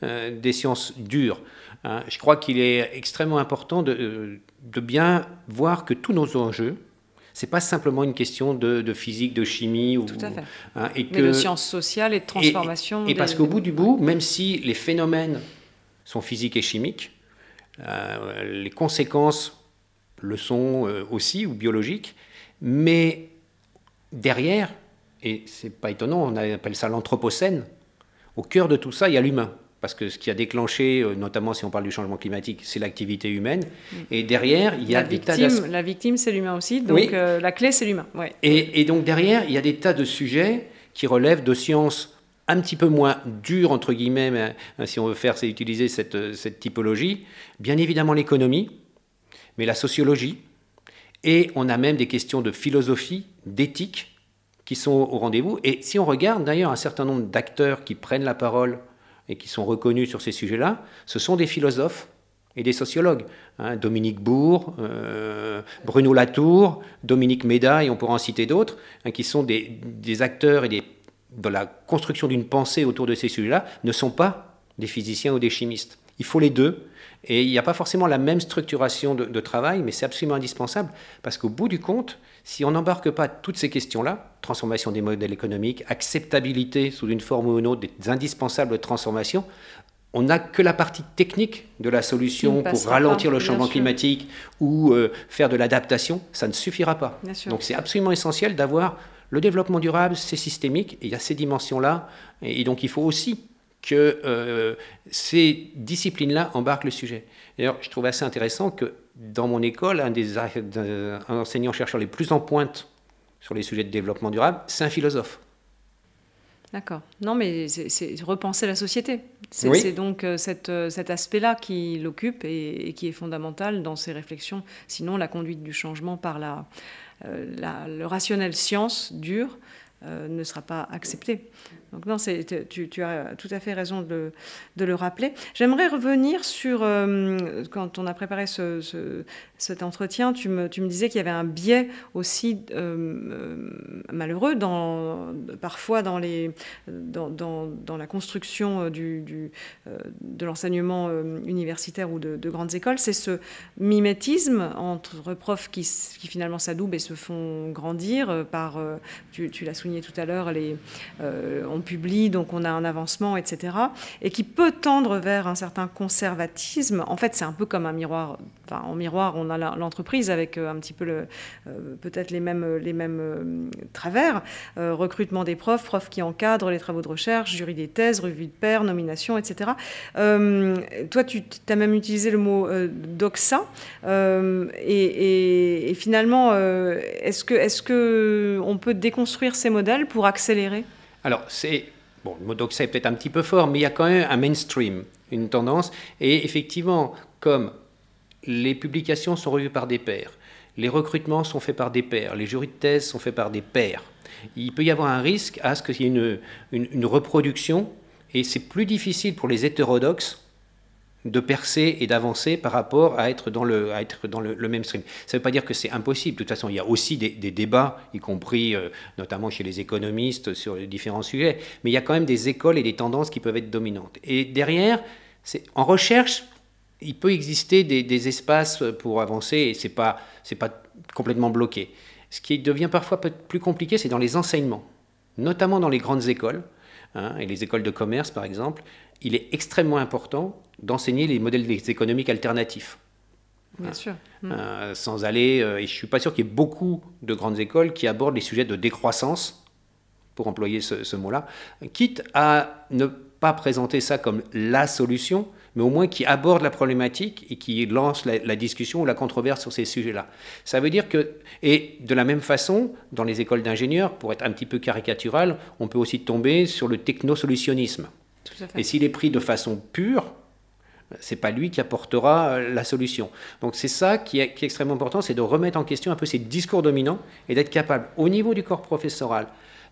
S1: des sciences dures. Hein. Je crois qu'il est extrêmement important de, de, bien voir que tous nos enjeux, c'est pas simplement une question de, physique, de chimie. Ou,
S2: Tout à fait. Hein, et Mais de sciences sociales et de transformation.
S1: Et, parce qu'au bout du bout, même si les phénomènes sont physiques et chimiques. Euh, les conséquences le sont euh, aussi, ou biologiques. Mais derrière, et c'est pas étonnant, on appelle ça l'anthropocène, au cœur de tout ça, il y a l'humain. Parce que ce qui a déclenché, euh, notamment si on parle du changement climatique, c'est l'activité humaine. Mm. Et derrière, il y a
S2: des tas de... La victime, c'est l'humain aussi. Donc la clé, c'est l'humain. Ouais.
S1: Et, et, donc derrière, il y a des tas de sujets qui relèvent de sciences un petit peu moins dur, entre guillemets, euh, si on veut faire, c'est utiliser cette, cette typologie. Bien évidemment l'économie, mais la sociologie. Et on a même des questions de philosophie, d'éthique, qui sont au rendez-vous. Et si on regarde d'ailleurs un certain nombre d'acteurs qui prennent la parole et qui sont reconnus sur ces sujets-là, ce sont des philosophes et des sociologues. Hein. Dominique Bourg, euh, Bruno Latour, Dominique Méda, et on pourra en citer d'autres, hein, qui sont des, des acteurs et des dans la construction d'une pensée autour de ces sujets-là, ne sont pas des physiciens ou des chimistes. Il faut les deux. Et il n'y a pas forcément la même structuration de, travail, mais c'est absolument indispensable, parce qu'au bout du compte, si on n'embarque pas toutes ces questions-là, transformation des modèles économiques, acceptabilité sous une forme ou une autre des indispensables transformations, on n'a que la partie technique de la solution pour ralentir le changement climatique ou euh, faire de l'adaptation, ça ne suffira pas. Donc c'est absolument essentiel d'avoir le développement durable, c'est systémique, et il y a ces dimensions-là, et, donc il faut aussi que euh, ces disciplines-là embarquent le sujet. D'ailleurs, je trouve assez intéressant que dans mon école, un des enseignants-chercheurs les plus en pointe sur les sujets de développement durable, c'est un philosophe.
S2: D'accord. Non, mais c'est repenser la société. C'est donc euh, euh, cet aspect-là qui l'occupe et, qui est fondamental dans ses réflexions. Sinon, la conduite du changement par la, euh, le rationnel science dur euh, ne sera pas accepté. Donc non, tu, as tout à fait raison de, le rappeler. J'aimerais revenir sur, euh, quand on a préparé ce, cet entretien, tu me, disais qu'il y avait un biais aussi euh, malheureux parfois dans, les, la construction du de l'enseignement universitaire ou de, de grandes écoles. C'est ce mimétisme entre profs qui, finalement s'adoubent et se font grandir par, tu, l'as souligné, tout à l'heure, euh, on publie, donc on a un avancement, etc., et qui peut tendre vers un certain conservatisme. En fait, c'est un peu comme un miroir. En miroir, on a l'entreprise avec euh, un petit peu euh, peut-être les mêmes, les mêmes travers. recrutement des profs, profs qui encadrent les travaux de recherche, jury des thèses, revue de pairs, nomination, etc. toi, tu as même utilisé le mot doxa. Et, et, finalement, est-ce que, est-ce que on peut déconstruire ces modèles pour accélérer?
S1: Alors, c'est. Bon, le mot doxa est peut-être un petit peu fort, mais il y a quand même un mainstream, une tendance. Et effectivement, comme les publications sont revues par des pairs, les recrutements sont faits par des pairs, les jurys de thèse sont faits par des pairs, il peut y avoir un risque à ce qu'il y ait une, une, une reproduction, et c'est plus difficile pour les hétérodoxes de percer et d'avancer par rapport à être dans le, à être dans le. Ça ne veut pas dire que c'est impossible. De toute façon, il y a aussi des, débats, y compris euh, notamment chez les économistes sur les différents sujets, mais il y a quand même des écoles et des tendances qui peuvent être dominantes. Et derrière, en recherche, il peut exister des, espaces pour avancer et ce n'est pas complètement bloqué. Ce qui devient parfois plus compliqué, c'est dans les enseignements, notamment dans les grandes écoles, hein, et les écoles de commerce par exemple, il est extrêmement important d'enseigner les modèles économiques alternatifs.
S2: Bien sûr.
S1: Euh, sans aller, euh, et je ne suis pas sûr qu'il y ait beaucoup de grandes écoles qui abordent les sujets de décroissance, pour employer ce, mot-là, quitte à ne pas présenter ça comme la solution, mais au moins qui aborde la problématique et qui lance la, discussion ou la controverse sur ces sujets-là. Ça veut dire que, et de la même façon, dans les écoles d'ingénieurs, pour être un petit peu caricatural, on peut aussi tomber sur le technosolutionnisme. Et s'il est pris de façon pure, c'est pas lui qui apportera euh, la solution. Donc c'est ça qui est, qui est extrêmement important, c'est de remettre en question un peu ces discours dominants et d'être capable, au niveau du corps professoral,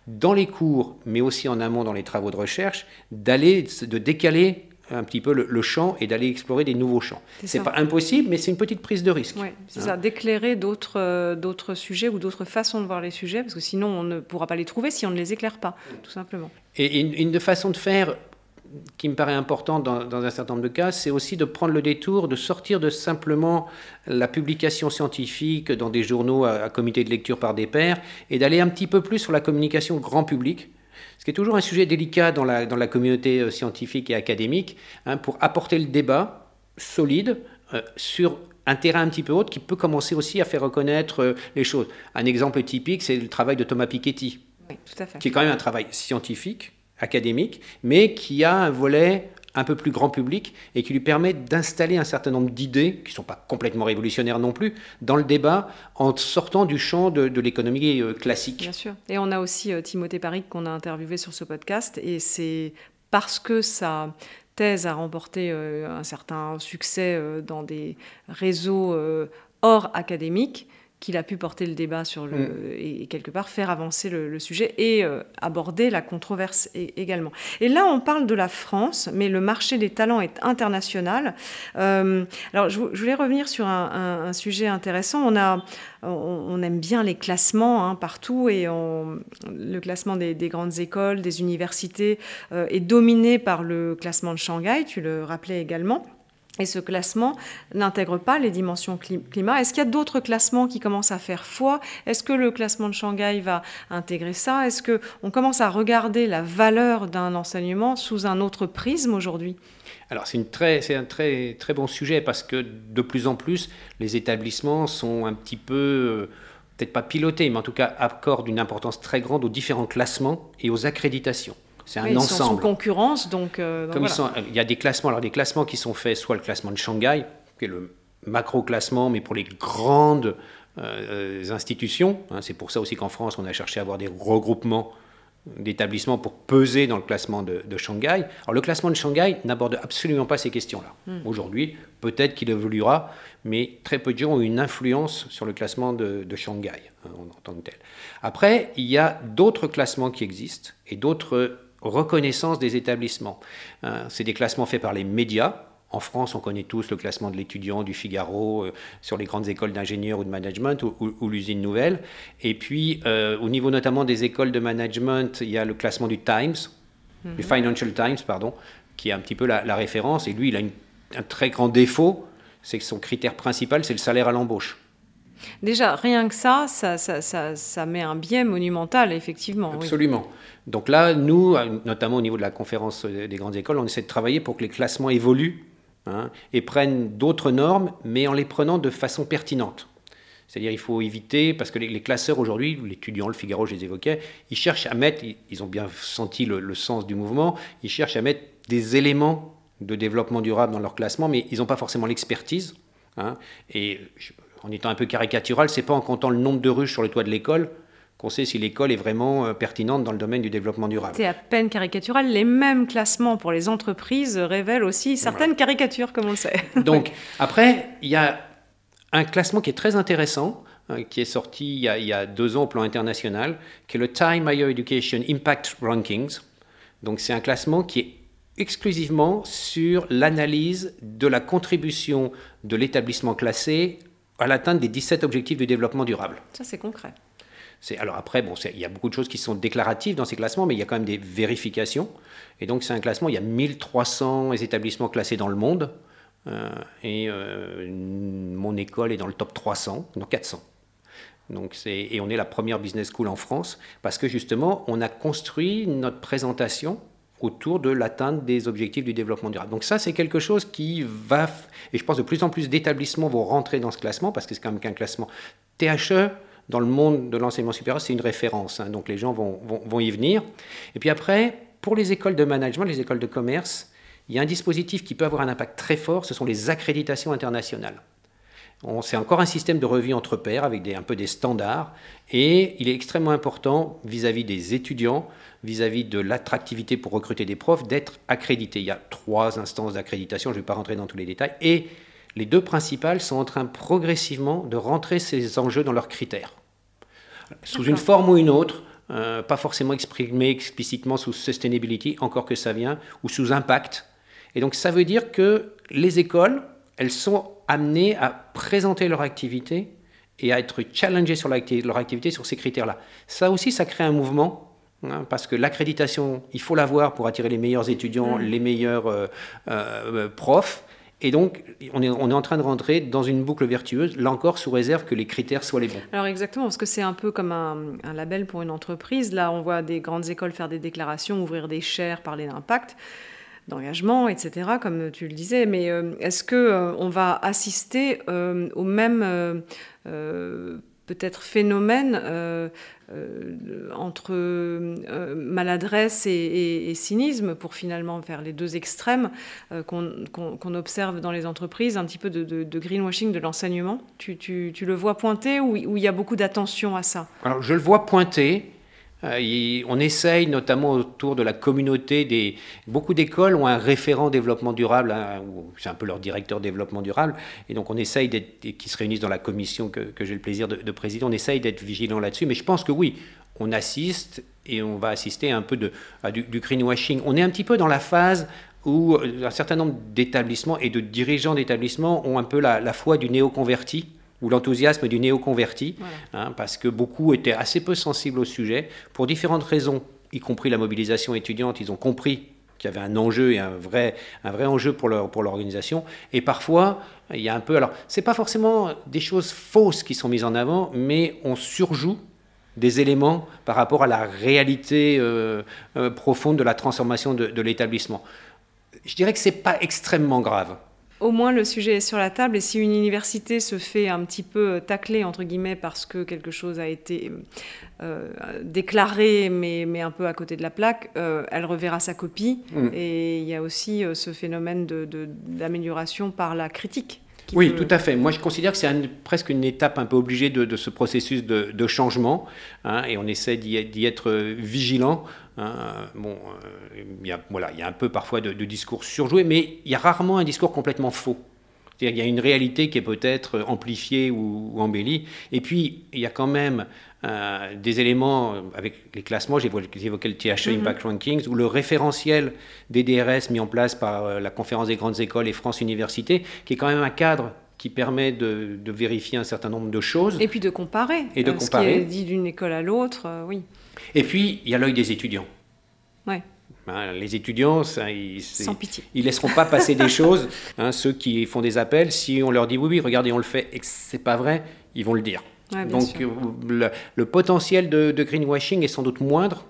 S1: dans les cours, mais aussi en amont dans les travaux de recherche, d'aller, de décaler un petit peu le, champ et d'aller explorer des nouveaux champs. C'est pas impossible, mais c'est une petite prise de risque.
S2: Oui, c'est ça, hein. d'éclairer d'autres, euh, sujets ou d'autres façons de voir les sujets, parce que sinon on ne pourra pas les trouver si on ne les éclaire pas, tout simplement.
S1: Et une, une façon de faire qui me paraît important dans, un certain nombre de cas, c'est aussi de prendre le détour, de sortir de simplement la publication scientifique dans des journaux à, comité de lecture par des pairs et d'aller un petit peu plus sur la communication grand public, ce qui est toujours un sujet délicat dans la, dans la communauté euh, scientifique et académique, hein, pour apporter le débat solide euh, sur un terrain un petit peu autre qui peut commencer aussi à faire reconnaître euh, les choses. Un exemple typique, c'est le travail de Thomas Piketty, qui est quand même un travail scientifique, académique, mais qui a un volet un peu plus grand public et qui lui permet d'installer un certain nombre d'idées, qui ne sont pas complètement révolutionnaires non plus, dans le débat en sortant du champ de, l'économie euh, classique.
S2: Bien sûr. Et on a aussi euh, Timothée Paris qu'on a interviewé sur ce podcast et c'est parce que sa thèse a remporté euh, un certain succès dans des réseaux hors académiques qu'il a pu porter le débat sur le, mm. et, quelque part faire avancer le, sujet et euh, aborder la controverse également. Et là, on parle de la France, mais le marché des talents est international. Euh, alors, je, voulais revenir sur un, sujet intéressant. On, a, on, aime bien les classements hein, partout et le classement des, grandes écoles, des universités euh, est dominé par le classement de Shanghai, tu le rappelais également. Et ce classement n'intègre pas les dimensions climat. Est-ce qu'il y a d'autres classements qui commencent à faire foi? Est-ce que le classement de Shanghai va intégrer ça? Est-ce qu'on commence à regarder la valeur d'un enseignement sous un autre prisme aujourd'hui?
S1: Alors c'est un très, très bon sujet parce que de plus en plus, les établissements sont un petit peu, euh, peut-être pas pilotés, mais en tout cas accordent une importance très grande aux différents classements et aux accréditations. C'est un ensemble. Ils sont
S2: concurrence, donc.
S1: Euh, Comme il y a des classements, alors des classements qui sont faits, soit le classement de Shanghai, qui est le macro classement, mais pour les grandes euh, institutions. Hein, c'est pour ça aussi qu'en France, on a cherché à avoir des regroupements d'établissements pour peser dans le classement de, Shanghai. Alors le classement de Shanghai n'aborde absolument pas ces questions-là. Hmm. Aujourd'hui, peut-être qu'il évoluera, mais très peu de gens ont une influence sur le classement de, Shanghai hein, en tant que tel. Après, il y a d'autres classements qui existent et d'autres reconnaissance des établissements. Euh, c'est des classements faits par les médias. En France, on connaît tous le classement de l'étudiant du Figaro euh, sur les grandes écoles d'ingénieurs ou de management ou, l'usine nouvelle. Et puis, euh, au niveau notamment des écoles de management, il y a le classement du Times, du mhm. Financial Times, pardon, qui est un petit peu la, référence. Et lui, il a un très grand défaut, c'est que son critère principal, c'est le salaire à l'embauche.
S2: Déjà, rien que ça ça, ça, ça, met un biais monumental, effectivement.
S1: Absolument. Donc là, nous, notamment au niveau de la conférence des grandes écoles, on essaie de travailler pour que les classements évoluent hein, et prennent d'autres normes, mais en les prenant de façon pertinente. C'est-à-dire il faut éviter, parce que les, classeurs aujourd'hui, l'étudiant, le Figaro, je les évoquais, ils cherchent à mettre, ils ont bien senti le, sens du mouvement, ils cherchent à mettre des éléments de développement durable dans leur classement, mais ils n'ont pas forcément l'expertise. Hein, et en étant un peu caricatural, c'est pas en comptant le nombre de ruches sur le toit de l'école qu'on sait si l'école est vraiment euh, pertinente dans le domaine du développement durable.
S2: C'est à peine caricatural. Les mêmes classements pour les entreprises révèlent aussi certaines caricatures, comme on le sait.
S1: Donc, après, il y a un classement qui est très intéressant, hein, qui est sorti il y, a, il y, a, deux ans au plan international, qui est le Time Higher Education Impact Rankings. Donc, c'est un classement qui est exclusivement sur l'analyse de la contribution de l'établissement classé à l'atteinte des 17 objectifs du développement durable.
S2: Ça, c'est concret.
S1: Alors après, bon, il y a beaucoup de choses qui sont déclaratives dans ces classements, mais il y a quand même des vérifications. Et donc c'est un classement, il y a 1300 établissements classés dans le monde. Euh, et euh, mon école est dans le top 300, non 400. Donc et on est la première business school en France parce que justement, on a construit notre présentation autour de l'atteinte des objectifs du développement durable. Donc ça, c'est quelque chose qui va, et je pense de plus en plus d'établissements vont rentrer dans ce classement, parce que c'est quand même qu'un classement. THE, dans le monde de l'enseignement supérieur, c'est une référence, hein, donc les gens vont, vont, y venir. Et puis après, pour les écoles de management, les écoles de commerce, il y a un dispositif qui peut avoir un impact très fort, ce sont les accréditations internationales. C'est encore un système de revue entre pairs avec des, un peu des standards et il est extrêmement important vis-à-vis des étudiants, vis-à-vis de l'attractivité pour recruter des profs, d'être accrédité. Il y a trois instances d'accréditation, je ne vais pas rentrer dans tous les détails, et les deux principales sont en train progressivement de rentrer ces enjeux dans leurs critères. Sous une forme ou une autre, euh, pas forcément exprimé explicitement sous sustainability, encore que ça vient, ou sous impact. Et donc ça veut dire que les écoles, elles sont amenées à présenter leur activité et à être challengées sur leur activité sur ces critères-là. Ça aussi, ça crée un mouvement, hein, parce que l'accréditation, il faut l'avoir pour attirer les meilleurs étudiants, mm. les meilleurs euh, euh, profs. Et donc, on est, on est, en train de rentrer dans une boucle vertueuse, là encore sous réserve que les critères soient les bons.
S2: Alors exactement, parce que c'est un peu comme un, un, label pour une entreprise. Là, on voit des grandes écoles faire des déclarations, ouvrir des chaires, parler d'impact d'engagement, etc., comme tu le disais. Mais euh, est-ce que euh, on va assister euh, au même peut-être phénomène entre maladresse et, cynisme, pour finalement faire les deux extrêmes qu'on observe dans les entreprises, un petit peu de, greenwashing de l'enseignement? Tu, le vois pointer ou, ou il y a beaucoup d'attention à ça?
S1: Alors je le vois pointer. Euh, on essaye, notamment autour de la communauté, des, beaucoup d'écoles ont un référent développement durable, hein, c'est un peu leur directeur développement durable, et donc on essaye d'être, qui se réunissent dans la commission que, j'ai le plaisir de, présider, on essaye d'être vigilant là-dessus, mais je pense que oui, on assiste et on va assister un peu de, à du, greenwashing. On est un petit peu dans la phase où euh, un certain nombre d'établissements et de dirigeants d'établissements ont un peu la foi du néo-converti ou l'enthousiasme du néo-converti, hein, parce que beaucoup étaient assez peu sensibles au sujet, pour différentes raisons, y compris la mobilisation étudiante, ils ont compris qu'il y avait un enjeu et un vrai, un vrai enjeu pour l'organisation. Pour et parfois, il y a un peu... Alors, ce n'est pas forcément des choses fausses qui sont mises en avant, mais on surjoue des éléments par rapport à la réalité euh, euh, profonde de la transformation de, de l'établissement. Je dirais que ce n'est pas extrêmement grave
S2: au moins le sujet est sur la table et si une université se fait un petit peu tacler entre guillemets parce que quelque chose a été euh, déclaré mais, mais, un peu à côté de la plaque, euh, elle reverra sa copie mm. et il y a aussi euh, ce phénomène d'amélioration de, par la critique.
S1: Oui, tout à fait. Moi, je considère que c'est presque une étape un peu obligée de, ce processus de, changement, hein, et on essaie d'y être vigilant. Hein. Bon, euh, il y a, voilà, il y a un peu parfois de, discours surjoué, mais il y a rarement un discours complètement faux. Il y a une réalité qui est peut-être amplifiée ou, embellie. Et puis, il y a quand même euh, des éléments, avec les classements, évoqué le THE mm-hmm. Impact Rankings, ou le référentiel des DRS mis en place par euh, la Conférence des grandes écoles et France Université, qui est quand même un cadre qui permet de, vérifier un certain nombre de choses.
S2: Et puis de comparer. Et de comparer. Ce qui est dit d'une école à l'autre, oui.
S1: Et puis, il y a l'œil des étudiants.
S2: Ouais.
S1: Hein, les étudiants, ça, ils, Sans pitié. ils laisseront pas passer des choses. Hein, ceux qui font des appels, si on leur dit oui, oui, regardez, on le fait, et que c'est pas vrai, ils vont le dire. Donc euh, le, potentiel de, greenwashing est sans doute moindre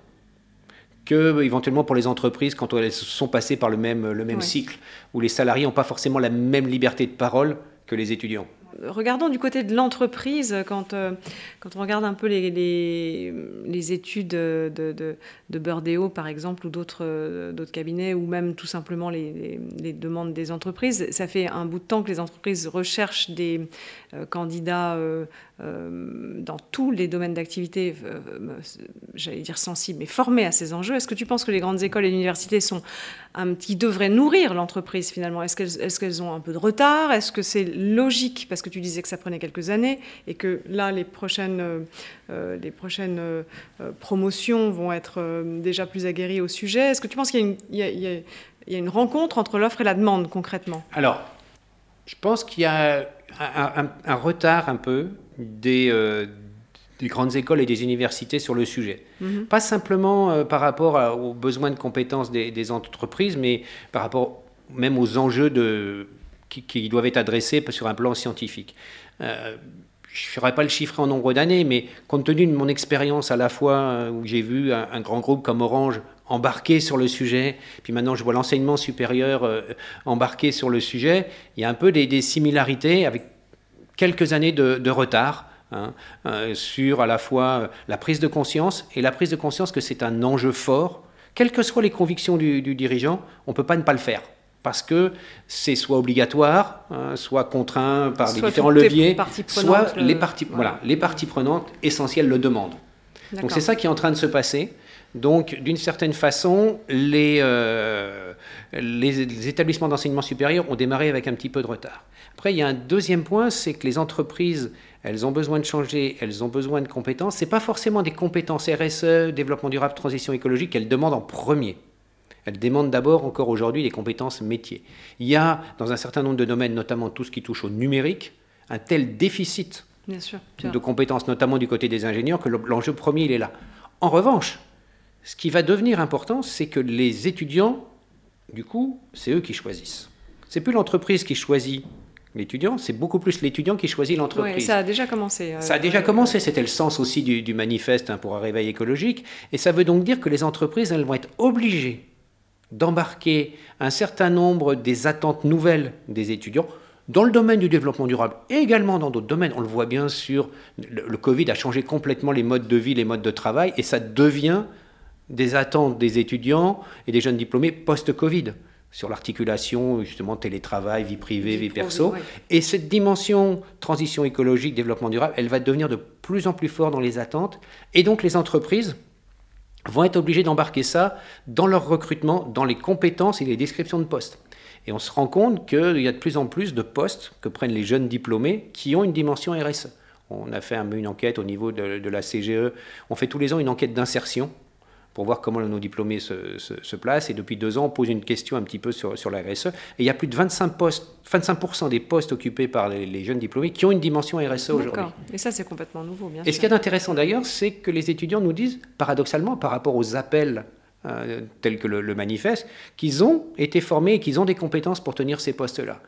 S1: que éventuellement pour les entreprises quand elles sont passées par le même, le même cycle, où les salariés n'ont pas forcément la même liberté de parole que les étudiants
S2: regardons du côté de l'entreprise, quand, euh, quand on regarde un peu les, les, études de, de, de, par exemple, ou d'autres cabinets, ou même tout simplement les, les, demandes des entreprises, ça fait un bout de temps que les entreprises recherchent des euh, candidats euh, dans tous les domaines d'activité, j'allais dire sensibles, mais formés à ces enjeux. Est-ce que tu penses que les grandes écoles et universités sont qui devraient nourrir l'entreprise finalement. Est-ce qu'elles est qu'elles ont un peu de retard? Est-ce que c'est logique? Parce que tu disais que ça prenait quelques années et que là, les prochaines, euh, euh, les prochaines euh, promotions vont être déjà plus aguerries au sujet. Est-ce que tu penses qu'il y, a une rencontre entre l'offre et la demande concrètement?
S1: Alors, je pense qu'il y a un, retard un peu des, des, grandes écoles et des universités sur le sujet. Mm-hmm. Pas simplement par rapport aux besoins de compétences des, des entreprises, mais par rapport même aux enjeux de qui, doivent être adressés sur un plan scientifique. Euh, je ne ferai pas le chiffre en nombre d'années, mais compte tenu de mon expérience à la fois euh, où j'ai vu un, grand groupe comme Orange embarquer sur le sujet, puis maintenant je vois l'enseignement supérieur euh, embarquer sur le sujet, il y a un peu des, similarités avec quelques années de, retard. Hein, sur à la fois la prise de conscience et la prise de conscience que c'est un enjeu fort, quelles que soient les convictions du, du dirigeant, on ne peut pas ne pas le faire. parce que c'est soit obligatoire, hein, soit contraint par les différents leviers, soit les, parties, voilà, les parties prenantes essentielles le demandent. Donc c'est ça qui est en train de se passer. Donc, d'une certaine façon, les, euh, les, établissements d'enseignement supérieur ont démarré avec un petit peu de retard. Après, il y a un deuxième point, c'est que les entreprises, elles ont besoin de changer, elles ont besoin de compétences. Ce n'est pas forcément des compétences RSE, développement durable, transition écologique qu'elles demandent en premier. Elles demandent d'abord, encore aujourd'hui, des compétences métiers. Il y a, dans un certain nombre de domaines, notamment tout ce qui touche au numérique, un tel déficit de compétences, notamment du côté des ingénieurs, que l'enjeu premier, il est là. En revanche, ce qui va devenir important, c'est que les étudiants, du coup, c'est eux qui choisissent. C'est plus l'entreprise qui choisit l'étudiant, c'est beaucoup plus l'étudiant qui choisit l'entreprise. Oui,
S2: ça a déjà commencé.
S1: Euh, ça a déjà commencé, c'était le sens aussi du, manifeste hein, pour un réveil écologique. Et ça veut donc dire que les entreprises, elles vont être obligées d'embarquer un certain nombre des attentes nouvelles des étudiants dans le domaine du développement durable et également dans d'autres domaines. On le voit bien sur le, le Covid a changé complètement les modes de vie, les modes de travail, et ça devient des attentes des étudiants et des jeunes diplômés post-Covid sur l'articulation, justement, télétravail, vie privée, vie, perso. Et cette dimension transition écologique, développement durable, elle va devenir de plus en plus forte dans les attentes. Et donc les entreprises vont être obligées d'embarquer ça dans leur recrutement, dans les compétences et les descriptions de postes. Et on se rend compte qu'il y a de plus en plus de postes que prennent les jeunes diplômés qui ont une dimension RSE. On a fait une enquête au niveau de, de la CGE. On fait tous les ans une enquête d'insertion pour voir comment nos diplômés se, se, placent. Et depuis deux ans, on pose une question un petit peu sur, sur la RSE. Et il y a plus de 25%, postes, 25 des postes occupés par les, jeunes diplômés qui ont une dimension RSE aujourd'hui.
S2: Et ça, c'est complètement nouveau, bien
S1: Et ce qui est intéressant d'ailleurs, c'est que les étudiants nous disent, paradoxalement, par rapport aux appels euh, tels que le, le manifeste, qu'ils ont été formés et qu'ils ont des compétences pour tenir ces postes-là.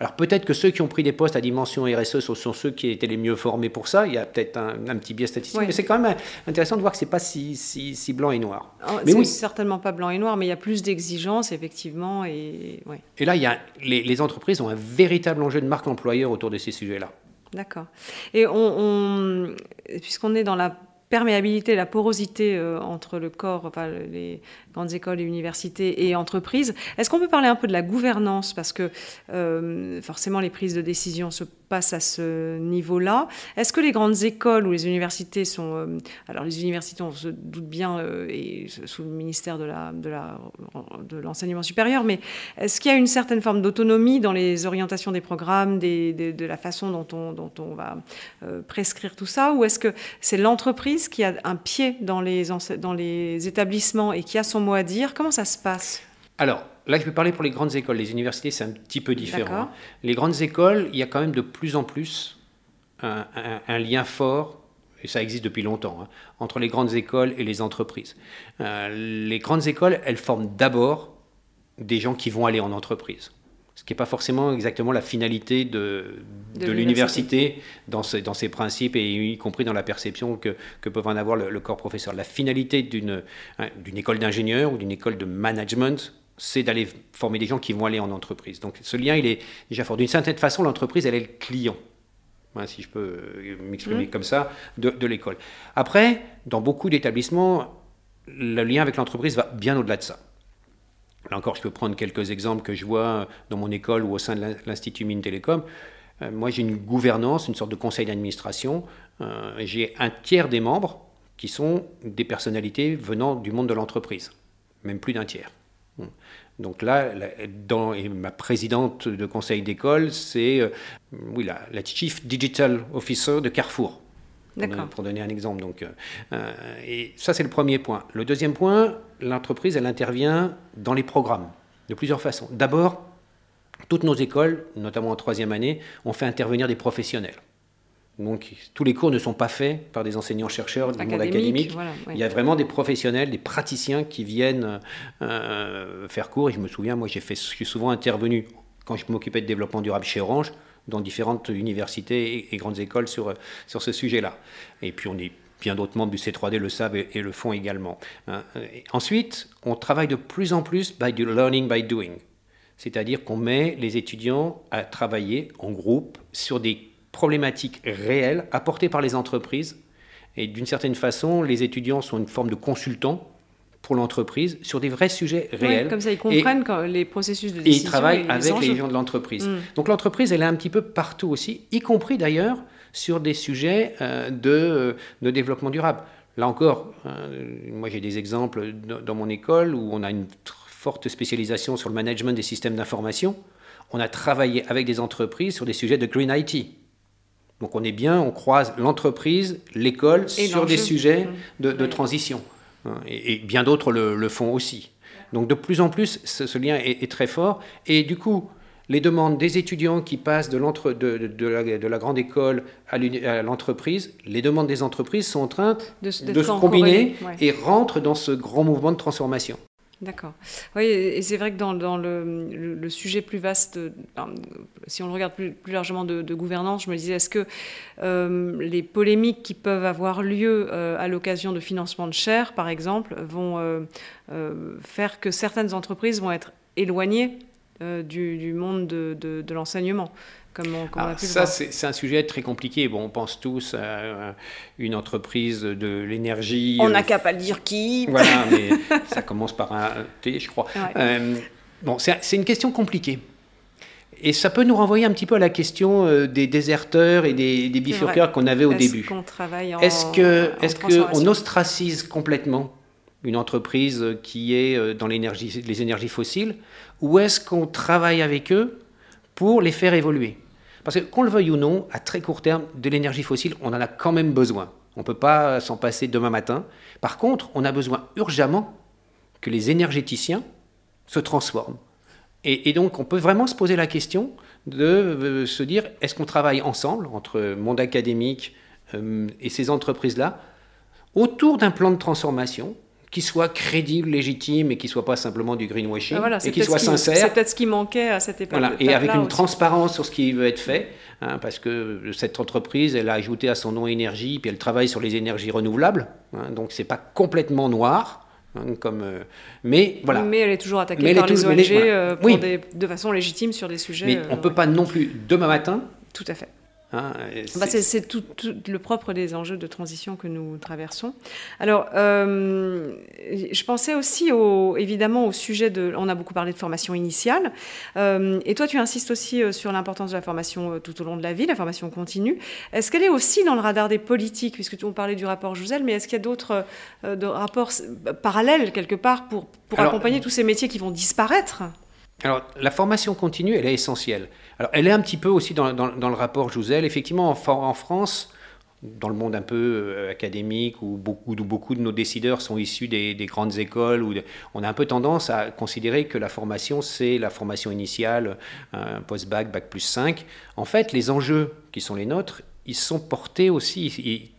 S1: Alors peut-être que ceux qui ont pris des postes à dimension RSE sont, ceux qui étaient les mieux formés pour ça. Il y a peut-être un, petit biais statistique, mais c'est quand même intéressant de voir que c'est pas si, si, blanc et noir.
S2: Oh, mais oui. certainement pas blanc et noir, mais il y a plus d'exigences effectivement. Et,
S1: et là, il y a, les, entreprises ont un véritable enjeu de marque employeur autour de ces sujets-là.
S2: D'accord. Et on puisqu'on est dans la perméabilité, la porosité euh, entre le corps, enfin, les grandes écoles et universités et entreprises. Est-ce qu'on peut parler un peu de la gouvernance? Parce que euh, forcément, les prises de décision se passent à ce niveau-là. Est-ce que les grandes écoles ou les universités sont... Euh, alors les universités, on se doute bien, et sous le ministère de l'enseignement supérieur, mais est-ce qu'il y a une certaine forme d'autonomie dans les orientations des programmes, des, de la façon dont on, va prescrire tout ça Ou est-ce que c'est l'entreprise qui a un pied dans les, dans les établissements et qui a son mot à dire, comment ça se passe?
S1: Alors, là, je vais parler pour les grandes écoles. Les universités, c'est un petit peu différent. Hein. Les grandes écoles, il y a quand même de plus en plus un, lien fort, et ça existe depuis longtemps, hein, entre les grandes écoles et les entreprises. Euh, les grandes écoles, elles forment d'abord des gens qui vont aller en entreprise ce qui n'est pas forcément exactement la finalité de, de, l'université dans, dans, ses principes et y compris dans la perception que, que peuvent en avoir le, corps professeur. La finalité d'une hein, d'une école d'ingénieur ou d'une école de management, c'est d'aller former des gens qui vont aller en entreprise. Donc ce lien, il est déjà fort. D'une certaine façon, l'entreprise, elle est le client. Hein, si je peux euh, m'exprimer mmh. comme ça, de, de l'école. Après, dans beaucoup d'établissements, le lien avec l'entreprise va bien au-delà de ça. Là encore, je peux prendre quelques exemples que je vois dans mon école ou au sein de l'Institut Mines Télécom. Euh, moi, j'ai une gouvernance, une sorte de conseil d'administration. Euh, j'ai un tiers des membres qui sont des personnalités venant du monde de l'entreprise, même plus d'un tiers. Donc là, dans, ma présidente de conseil d'école, c'est euh, oui, la, la, Chief Digital Officer de Carrefour. Pour donner un exemple. Donc, et ça, c'est le premier point. Le deuxième point, l'entreprise, elle intervient dans les programmes de plusieurs façons. D'abord, toutes nos écoles, notamment en troisième année, ont fait intervenir des professionnels. Donc tous les cours ne sont pas faits par des enseignants-chercheurs du monde académique. Il y a vraiment des professionnels, des praticiens qui viennent euh, faire cours. Et je me souviens, moi, j'ai fait, je suis souvent intervenu quand je m'occupais de développement durable chez Orange, dans différentes universités et, grandes écoles sur, sur ce sujet-là. Et puis on est bien d'autres membres du C3D le savent et, le font également. Hein. ensuite, on travaille de plus en plus by learning by doing, c'est-à-dire qu'on met les étudiants à travailler en groupe sur des problématiques réelles apportées par les entreprises. Et d'une certaine façon, les étudiants sont une forme de consultants pour l'entreprise sur des vrais sujets réels.
S2: comme ça, ils comprennent les processus de décision.
S1: Et ils travaillent avec les gens de l'entreprise. Mm. Donc l'entreprise, elle est un petit peu partout aussi, y compris d'ailleurs sur des sujets euh, de, de, développement durable. Là encore, moi j'ai des exemples dans mon école où on a une forte spécialisation sur le management des systèmes d'information. On a travaillé avec des entreprises sur des sujets de green IT. Donc on est bien, on croise l'entreprise, l'école sur des sujets mmh. de, transition. Hein, et, bien d'autres le, font aussi. Donc de plus en plus, ce, lien est, très fort. Et du coup, les demandes des étudiants qui passent de, de, de, la, de la, grande école à l'entreprise, les demandes des entreprises sont en train de, se combiner et rentrent dans ce grand mouvement de transformation.
S2: D'accord. Oui, et c'est vrai que dans, le, sujet plus vaste, si on le regarde plus, largement de, gouvernance, je me disais, est-ce que euh, les polémiques qui peuvent avoir lieu euh, à l'occasion de financement de chaires, par exemple, vont euh, faire que certaines entreprises vont être éloignées du, monde de l'enseignement?
S1: Ça, c'est un sujet très compliqué. Bon, on pense tous à une entreprise de l'énergie.
S2: On n'a qu'à pas le dire qui.
S1: Voilà, mais ça commence par un T, je crois. Euh, bon, c'est une question compliquée. Et ça peut nous renvoyer un petit peu à la question euh, des déserteurs et des, des bifurqueurs qu'on avait au début. Est-ce qu'on est que ostracise complètement une entreprise qui est euh, dans l'énergie, les énergies fossiles, ou est-ce qu'on travaille avec eux pour les faire évoluer. Parce que qu'on le veuille ou non, à très court terme, de l'énergie fossile, on en a quand même besoin. On ne peut pas s'en passer demain matin. Par contre, on a besoin urgemment que les énergéticiens se transforment. Et, donc, on peut vraiment se poser la question de euh, se dire, est-ce qu'on travaille ensemble, entre monde académique euh, et ces entreprises-là, autour d'un plan de transformation qui soit crédible, légitime et qui soit pas simplement du greenwashing ah, et qui soit sincère.
S2: C'est peut-être ce qui manquait à cette époque.
S1: Voilà. Et avec une transparence sur ce qui veut être fait, hein, parce que cette entreprise, elle a ajouté à son nom énergie, puis elle travaille sur les énergies renouvelables, hein, donc c'est pas complètement noir. Hein, comme, euh, mais voilà.
S2: Mais elle est toujours attaquée par les ONG euh, de façon légitime sur des sujets.
S1: Mais on ne euh, peut pas non plus demain matin.
S2: Tout à fait Hein, bah, c'est tout, le propre des enjeux de transition que nous traversons. Alors, euh, je pensais aussi au, évidemment au sujet de... On a beaucoup parlé de formation initiale. Euh, et toi, tu insistes aussi euh, sur l'importance de la formation tout au long de la vie, la formation continue. Est-ce qu'elle est aussi dans le radar des politiques, puisque tu on parlait du rapport Jouzel, mais est-ce qu'il y a d'autres rapports parallèles quelque part pour, pour accompagner tous ces métiers qui vont disparaître?
S1: Alors, la formation continue, elle est essentielle. Alors, elle est un petit peu aussi dans, le rapport Jouzel. Effectivement, en, France, dans le monde un peu euh, académique, où beaucoup, de nos décideurs sont issus des, grandes écoles, où on a un peu tendance à considérer que la formation, c'est la formation initiale, post-bac, bac plus 5. En fait, les enjeux qui sont les nôtres, ils sont portés aussi,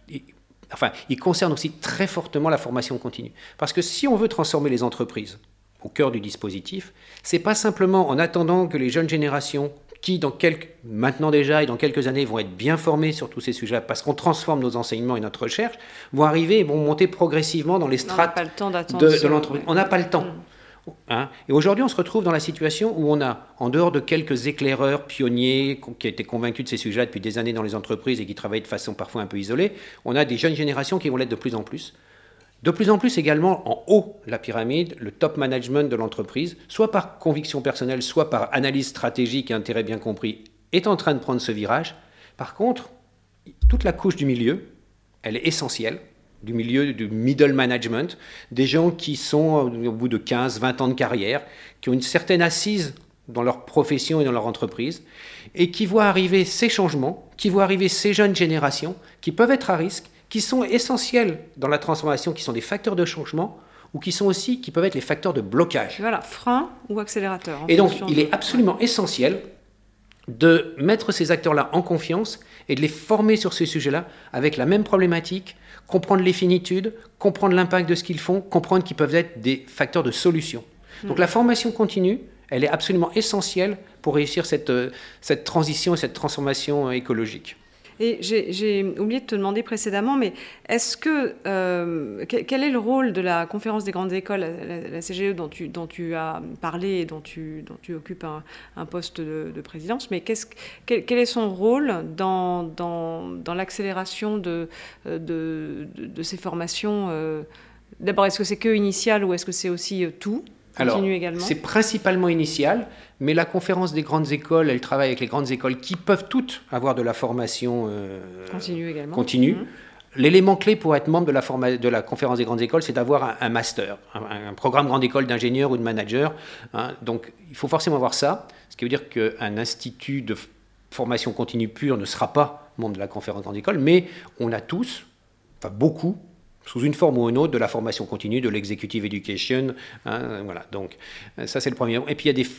S1: enfin, ils concernent aussi très fortement la formation continue. Parce que si on veut transformer les entreprises, au cœur du dispositif, c'est pas simplement en attendant que les jeunes générations qui, dans quelques, maintenant déjà et dans quelques années, vont être bien formées sur tous ces sujets, parce qu'on transforme nos enseignements et notre recherche, vont arriver et vont monter progressivement dans les strates de, l'entreprise. On n'a pas le temps. Mm. Hein. et aujourd'hui, on se retrouve dans la situation où on a, en dehors de quelques éclaireurs pionniers qui étaient convaincus de ces sujets depuis des années dans les entreprises et qui travaillent de façon parfois un peu isolée, on a des jeunes générations qui vont l'être de plus en plus. De plus en plus également en haut la pyramide, le top management de l'entreprise, soit par conviction personnelle, soit par analyse stratégique et intérêt bien compris, est en train de prendre ce virage. Par contre, toute la couche du milieu, elle est essentielle, du milieu du middle management, des gens qui sont au bout de 15, 20 ans de carrière, qui ont une certaine assise dans leur profession et dans leur entreprise, et qui voient arriver ces changements, qui voient arriver ces jeunes générations, qui peuvent être à risque, qui sont essentiels dans la transformation, qui sont des facteurs de changement, ou qui sont aussi, qui peuvent être les facteurs de blocage.
S2: Voilà, frein ou accélérateur.
S1: Et donc, il est absolument essentiel de mettre ces acteurs-là en confiance et de les former sur ces sujets-là avec la même problématique, comprendre les finitudes, comprendre l'impact de ce qu'ils font, comprendre qu'ils peuvent être des facteurs de solution. Donc la formation continue, elle est absolument essentielle pour réussir cette, euh, cette transition et cette transformation euh, écologique.
S2: Et j'ai oublié de te demander précédemment, mais est-ce que euh, quel est le rôle de la conférence des grandes écoles, la, CGE dont tu, dont tu as parlé et dont tu, dont tu occupes un, poste de, présidence, mais quel, quel, est son rôle dans, dans, dans l'accélération de, de, de, ces formations euh, D'abord, est-ce que c'est que initial ou est-ce que c'est aussi tout?
S1: Alors, c'est principalement initial, mais la conférence des grandes écoles, elle travaille avec les grandes écoles qui peuvent toutes avoir de la formation
S2: continue. Également.
S1: continue. Mhm. L'élément clé pour être membre de la, de la conférence des grandes écoles, c'est d'avoir un, master, un, programme grande école d'ingénieur ou de manager. Hein. Donc, il faut forcément avoir ça, ce qui veut dire qu'un institut de formation continue pure ne sera pas membre de la conférence grande école, mais on a tous, enfin beaucoup, sous une forme ou une autre, de la formation continue, de l'executive education. Hein, voilà, donc ça c'est le premier. Et puis il y a des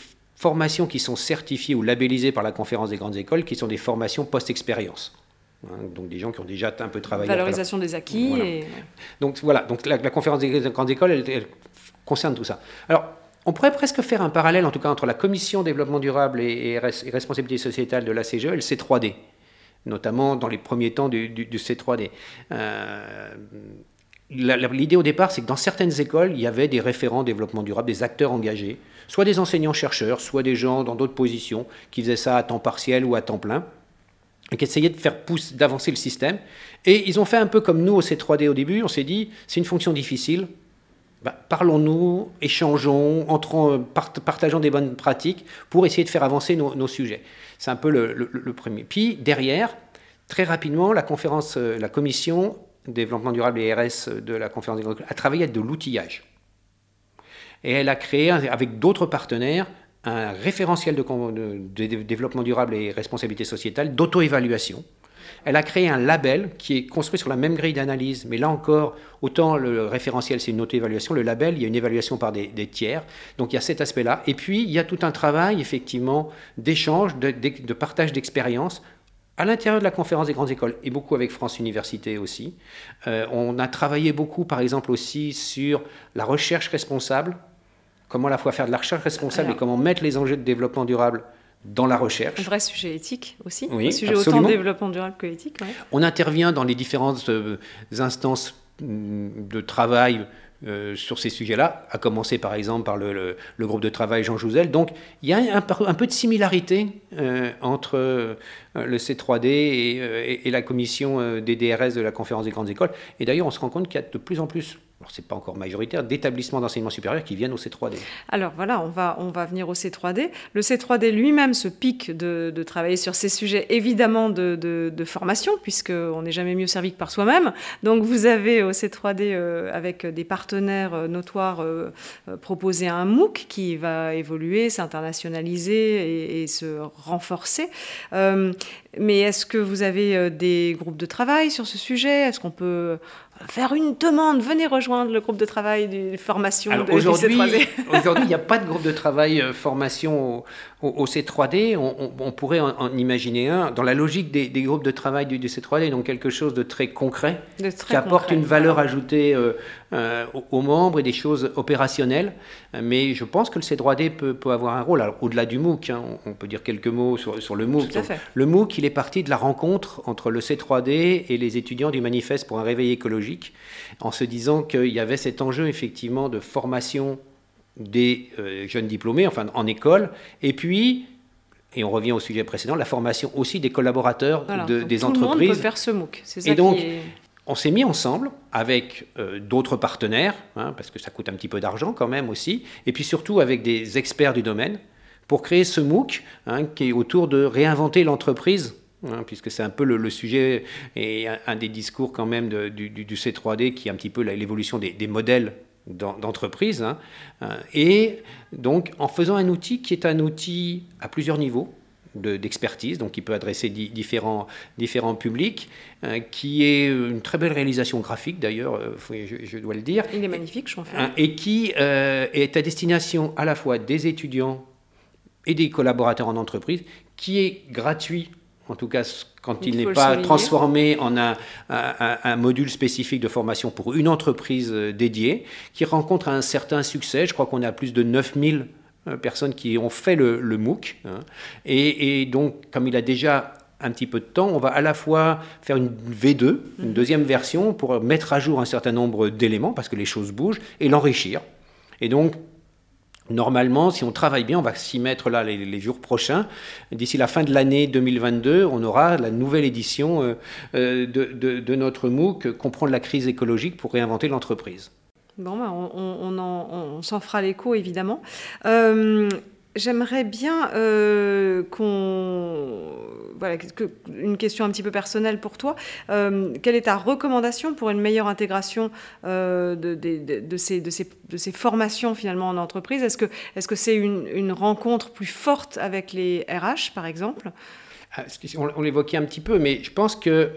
S1: formations qui sont certifiées ou labellisées par la conférence des grandes écoles, qui sont des formations post-expérience. Hein, donc des gens qui ont déjà un peu travaillé.
S2: Valorisation des acquis. Et...
S1: Donc voilà, donc la, conférence des grandes écoles, elle, concerne tout ça. Alors, on pourrait presque faire un parallèle, en tout cas, entre la commission développement durable et, responsabilité sociétale de la CGE et le C3D, notamment dans les premiers temps du, C3D. Euh, L'idée au départ, c'est que dans certaines écoles, il y avait des référents développement durable, des acteurs engagés, soit des enseignants-chercheurs, soit des gens dans d'autres positions qui faisaient ça à temps partiel ou à temps plein qui essayaient de faire pousser, d'avancer le système. Et ils ont fait un peu comme nous au C3D au début. On s'est dit, c'est une fonction difficile. Bah, parlons-nous, échangeons, entrons, partageons des bonnes pratiques pour essayer de faire avancer nos, sujets. C'est un peu le, premier. Puis derrière, très rapidement, la conférence, euh, la commission développement durable et RS de la conférence des a travaillé de l'outillage. Et elle a créé, avec d'autres partenaires, un référentiel de, développement durable et responsabilité sociétale d'auto-évaluation. Elle a créé un label qui est construit sur la même grille d'analyse, mais là encore, autant le référentiel c'est une auto-évaluation, le label, il y a une évaluation par des, tiers. Donc il y a cet aspect-là. Et puis il y a tout un travail effectivement d'échange, de, de partage d'expérience à l'intérieur de la conférence des grandes écoles et beaucoup avec France Université aussi. Euh, on a travaillé beaucoup par exemple aussi sur la recherche responsable comment à la fois faire de la recherche responsable et comment mettre les enjeux de développement durable dans la recherche.
S2: Un vrai sujet éthique aussi, oui, un sujet autant de développement durable que éthique.
S1: On intervient dans les différentes euh, instances mm, de travail euh, sur ces sujets-là, à commencer par exemple par le, groupe de travail Jean Jouzel. Donc il y a un, peu de similarité euh, entre le C3D et, et la commission des DRS de la conférence des grandes écoles. Et d'ailleurs, on se rend compte qu'il y a de plus en plus alors c'est pas encore majoritaire, d'établissements d'enseignement supérieur qui viennent au C3D.
S2: Alors voilà, on va, venir au C3D. Le C3D lui-même se pique de, travailler sur ces sujets évidemment de, formation, puisqu'on n'est jamais mieux servi que par soi-même. Donc vous avez au C3D, euh, avec des partenaires euh, notoires, euh, proposé un MOOC qui va évoluer, s'internationaliser et, se renforcer. mais est-ce que vous avez des groupes de travail sur ce sujet? Est-ce qu'on peut faire une demande, venez rejoindre le groupe de travail de formation de
S1: aujourd'hui, Aujourd'hui, il n'y a pas de groupe de travail euh, formation au, C3D. On, pourrait en, imaginer un dans la logique des, groupes de travail du, C3D, donc quelque chose de très concret, qui apporte une valeur ajoutée euh, euh, aux, membres et des choses opérationnelles. Mais je pense que le C3D peut, avoir un rôle. au-delà du MOOC, hein, on peut dire quelques mots sur, le MOOC. Le MOOC, il est parti de la rencontre entre le C3D et les étudiants du manifeste pour un réveil écologique, en se disant qu'il y avait cet enjeu effectivement de formation des euh, jeunes diplômés, enfin en école, et puis et on revient au sujet précédent, la formation aussi des collaborateurs de, des entreprises. Tout le monde peut
S2: faire ce MOOC.
S1: Ça et donc, on s'est mis ensemble avec euh, d'autres partenaires, hein, parce que ça coûte un petit peu d'argent quand même aussi, et puis surtout avec des experts du domaine, pour créer ce MOOC hein, qui est autour de réinventer l'entreprise Hein, puisque c'est un peu le, sujet et un, des discours quand même du, C3D qui est un petit peu l'évolution des, modèles d'entreprise. Hein. Euh, et donc en faisant un outil qui est un outil à plusieurs niveaux d'expertise, donc qui peut adresser différents, différents publics, euh, qui est une très belle réalisation graphique d'ailleurs, euh, je, dois le dire.
S2: Il est magnifique, je.
S1: Hein, et qui est à destination à la fois des étudiants et des collaborateurs en entreprise, qui est gratuit en tout cas quand il, n'est pas transformé en un, module spécifique de formation pour une entreprise euh, dédiée, qui rencontre un certain succès. Je crois qu'on a plus de 9000 euh, personnes qui ont fait le, MOOC. Hein. Et, donc, comme il a déjà un petit peu de temps, on va à la fois faire une V2, une mhm. deuxième version, pour mettre à jour un certain nombre d'éléments, parce que les choses bougent, et l'enrichir. Et donc, Normalement, si on travaille bien, on va s'y mettre là les, jours prochains. D'ici la fin de l'année 2022, on aura la nouvelle édition euh, euh, de, notre MOOC Comprendre la crise écologique pour réinventer l'entreprise.
S2: Bon, ben, on, s'en fera l'écho, évidemment. Euh, J'aimerais bien qu'on. Voilà, une question un petit peu personnelle pour toi. Euh, quelle est ta recommandation pour une meilleure intégration euh, de, ces, formations finalement en entreprise? Est-ce que c'est -ce c'est une, rencontre plus forte avec les RH, par exemple?
S1: Ah, On, l'évoquait un petit peu, mais je pense que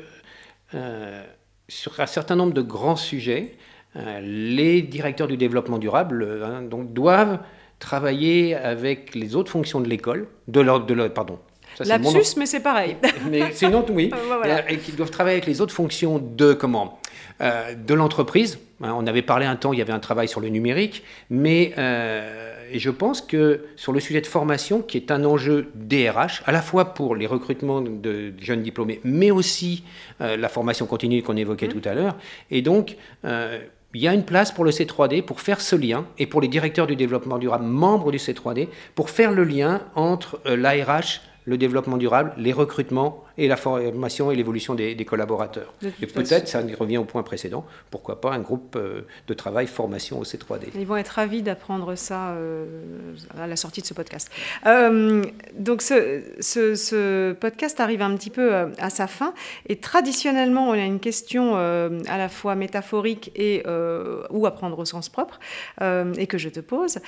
S1: sur un certain nombre de grands sujets, les directeurs du développement durable hein, doivent travailler avec les autres fonctions de l'école, de de pardon.
S2: Lapsus, mais c'est pareil.
S1: mais c'est une autre, oui. Et qui doivent travailler avec les autres fonctions de comment euh, De l'entreprise. Hein, on avait parlé un temps, il y avait un travail sur le numérique, mais euh, je pense que sur le sujet de formation, qui est un enjeu DRH, à la fois pour les recrutements de jeunes diplômés, mais aussi euh, la formation continue qu'on évoquait mmh. tout à l'heure, et donc il y a une place pour le C3D pour faire ce lien et pour les directeurs du développement durable, membres du C3D, pour faire le lien entre l'ARH, le développement durable, les recrutements et la formation et l'évolution des, collaborateurs. et peut-être, ça revient au point précédent, pourquoi pas un groupe euh, de travail formation au C3D.
S2: Ils vont être ravis d'apprendre ça euh, à la sortie de ce podcast. Euh, donc ce, ce, podcast arrive un petit peu à sa fin et traditionnellement on a une question à la fois métaphorique et ou à prendre au sens propre et que je te pose.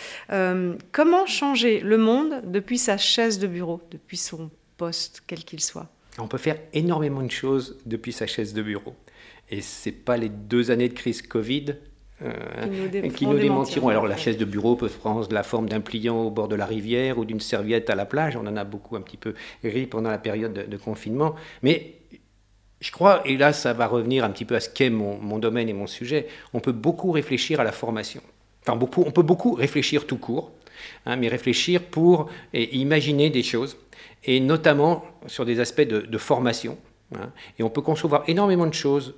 S2: comment changer le monde depuis sa chaise de bureau, depuis son poste, quel qu'il soit?
S1: On peut faire énormément de choses depuis sa chaise de bureau. Et ce n'est pas les deux années de crise Covid euh, qui nous, démentiront. Alors la chaise de bureau peut prendre la forme d'un pliant au bord de la rivière ou d'une serviette à la plage. On en a beaucoup un petit peu ri pendant la période de, confinement. Mais je crois, et là ça va revenir un petit peu à ce qu'est mon, domaine et mon sujet, on peut beaucoup réfléchir à la formation. Enfin, beaucoup, on peut beaucoup réfléchir tout court, hein, mais réfléchir pour imaginer des choses et notamment sur des aspects de, formation. Hein. Et on peut concevoir énormément de choses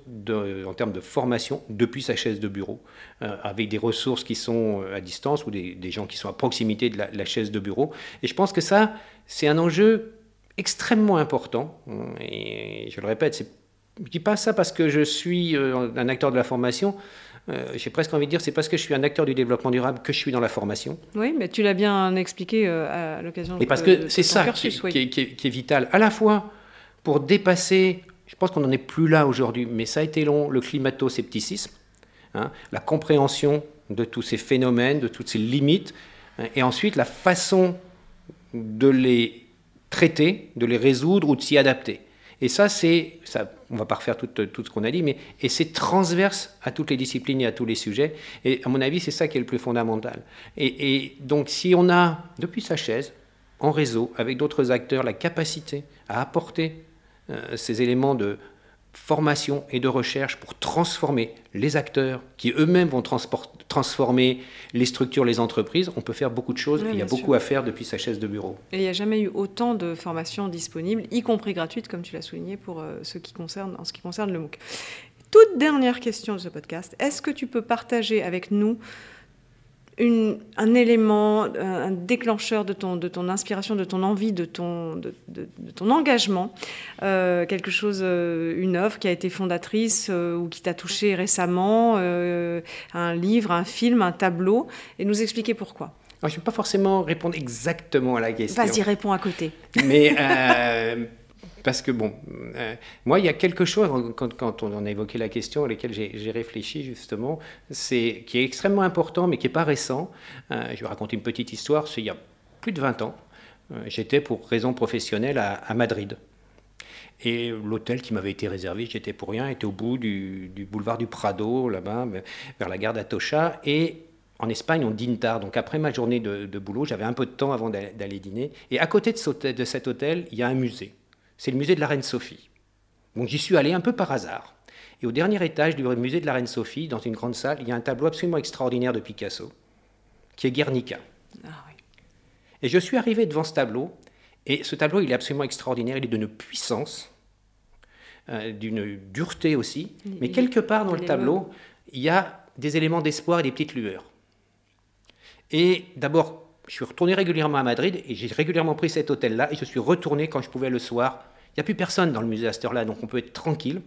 S1: en termes de formation depuis sa chaise de bureau, euh, avec des ressources qui sont euh, à distance ou des, gens qui sont à proximité de la, chaise de bureau. Et je pense que ça, c'est un enjeu extrêmement important. Hein. Et je le répète, je ne dis pas ça parce que je suis euh, un acteur de la formation. Euh, j'ai presque envie de dire, c'est parce que je suis un acteur du développement durable que je suis dans la formation.
S2: Oui, mais tu l'as bien expliqué euh, à l'occasion.
S1: Et parce que c'est ça qui, est, vital, à la fois pour dépasser, je pense qu'on n'en est plus là aujourd'hui, mais ça a été long, le climato-scepticisme, hein, la compréhension de tous ces phénomènes, de toutes ces limites, hein, et ensuite la façon de les traiter, de les résoudre ou de s'y adapter. Et ça, c'est, ça, on va pas refaire tout, ce qu'on a dit, mais et c'est transverse à toutes les disciplines et à tous les sujets. Et à mon avis, c'est ça qui est le plus fondamental. Et, et donc, si on a, depuis sa chaise, en réseau, avec d'autres acteurs, la capacité à apporter euh, ces éléments de formation et de recherche pour transformer les acteurs qui eux-mêmes vont transformer les structures, les entreprises. On peut faire beaucoup de choses. il y a beaucoup à faire depuis sa chaise de bureau.
S2: Et il n'y a jamais eu autant de formations disponibles, y compris gratuites, comme tu l'as souligné, pour euh, ce qui concerne, en ce qui concerne le MOOC. Toute dernière question de ce podcast. Est-ce que tu peux partager avec nous un élément, un déclencheur de ton, de ton inspiration, de ton envie, de ton, de, ton engagement, euh, quelque chose, euh, une œuvre qui a été fondatrice euh, ou qui t'a touché récemment, un livre, un film, un tableau, et nous expliquer pourquoi.
S1: je ne vais pas forcément répondre exactement à la question.
S2: Vas-y, réponds à côté.
S1: Mais parce que, bon, euh, moi, il y a quelque chose, quand, on en a évoqué la question, à laquelle j'ai réfléchi justement, c'est qui est extrêmement important, mais qui n'est pas récent. Euh, je vais raconter une petite histoire. C'est il y a plus de 20 ans. Euh, j'étais pour raison professionnelle à, Madrid. Et l'hôtel qui m'avait été réservé, j'étais pour rien, était au bout du, boulevard du Prado, là-bas, vers la gare d'Atocha. Et en Espagne, on dîne tard. Donc après ma journée de, boulot, j'avais un peu de temps avant d'aller dîner. Et à côté de cet hôtel, il y a un musée c'est le musée de la Reine Sophie. Donc j'y suis allé un peu par hasard. Et au dernier étage du musée de la Reine Sophie, dans une grande salle, il y a un tableau absolument extraordinaire de Picasso, qui est Guernica. Ah et je suis arrivé devant ce tableau, et ce tableau, il est absolument extraordinaire, il est d'une puissance, euh, d'une dureté aussi, mais quelque part dans le tableau, il y a des éléments d'espoir et des petites lueurs. Et d'abord, je suis retourné régulièrement à Madrid et j'ai régulièrement pris cet hôtel-là et je suis retourné quand je pouvais le soir. Il n'y a plus personne dans le musée à cette heure-là, donc on peut être tranquille,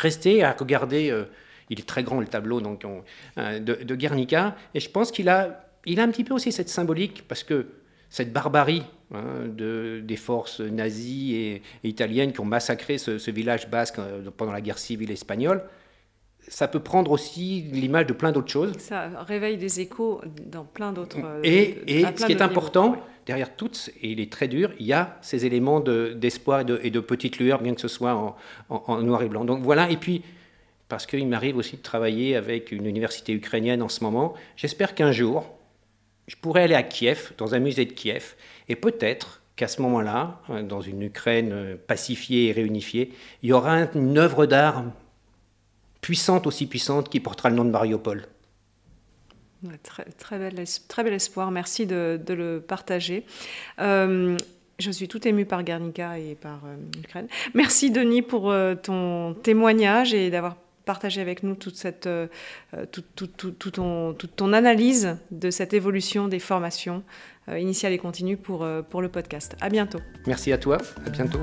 S1: rester à regarder. Euh, il est très grand le tableau donc de, de, Guernica, et je pense qu'il a, il a un petit peu aussi cette symbolique parce que cette barbarie hein, de, des forces nazies et, italiennes qui ont massacré ce, village basque pendant la guerre civile espagnole, ça peut prendre aussi l'image de plein d'autres choses.
S2: Ça réveille des échos dans plein d'autres.
S1: Et, et ce qui est important, derrière toutes, et il est très dur, il y a ces éléments d'espoir et, de, et, de, petite lueur, bien que ce soit en, noir et blanc. Donc voilà, et puis, parce qu'il m'arrive aussi de travailler avec une université ukrainienne en ce moment, j'espère qu'un jour, je pourrais aller à Kiev, dans un musée de Kiev, et peut-être qu'à ce moment-là, dans une Ukraine pacifiée et réunifiée, il y aura une œuvre d'art puissante, aussi puissante, qui portera le nom de Mariupol.
S2: très, très, bel, très bel espoir, merci de, le partager. Euh, je suis tout émue par Guernica et par euh, l'Ukraine. Merci Denis pour euh, ton témoignage et d'avoir partagé avec nous toute, cette, toute, ton, toute ton analyse de cette évolution des formations initiales et continues pour, pour le podcast. À bientôt.
S1: Merci à toi, à bientôt.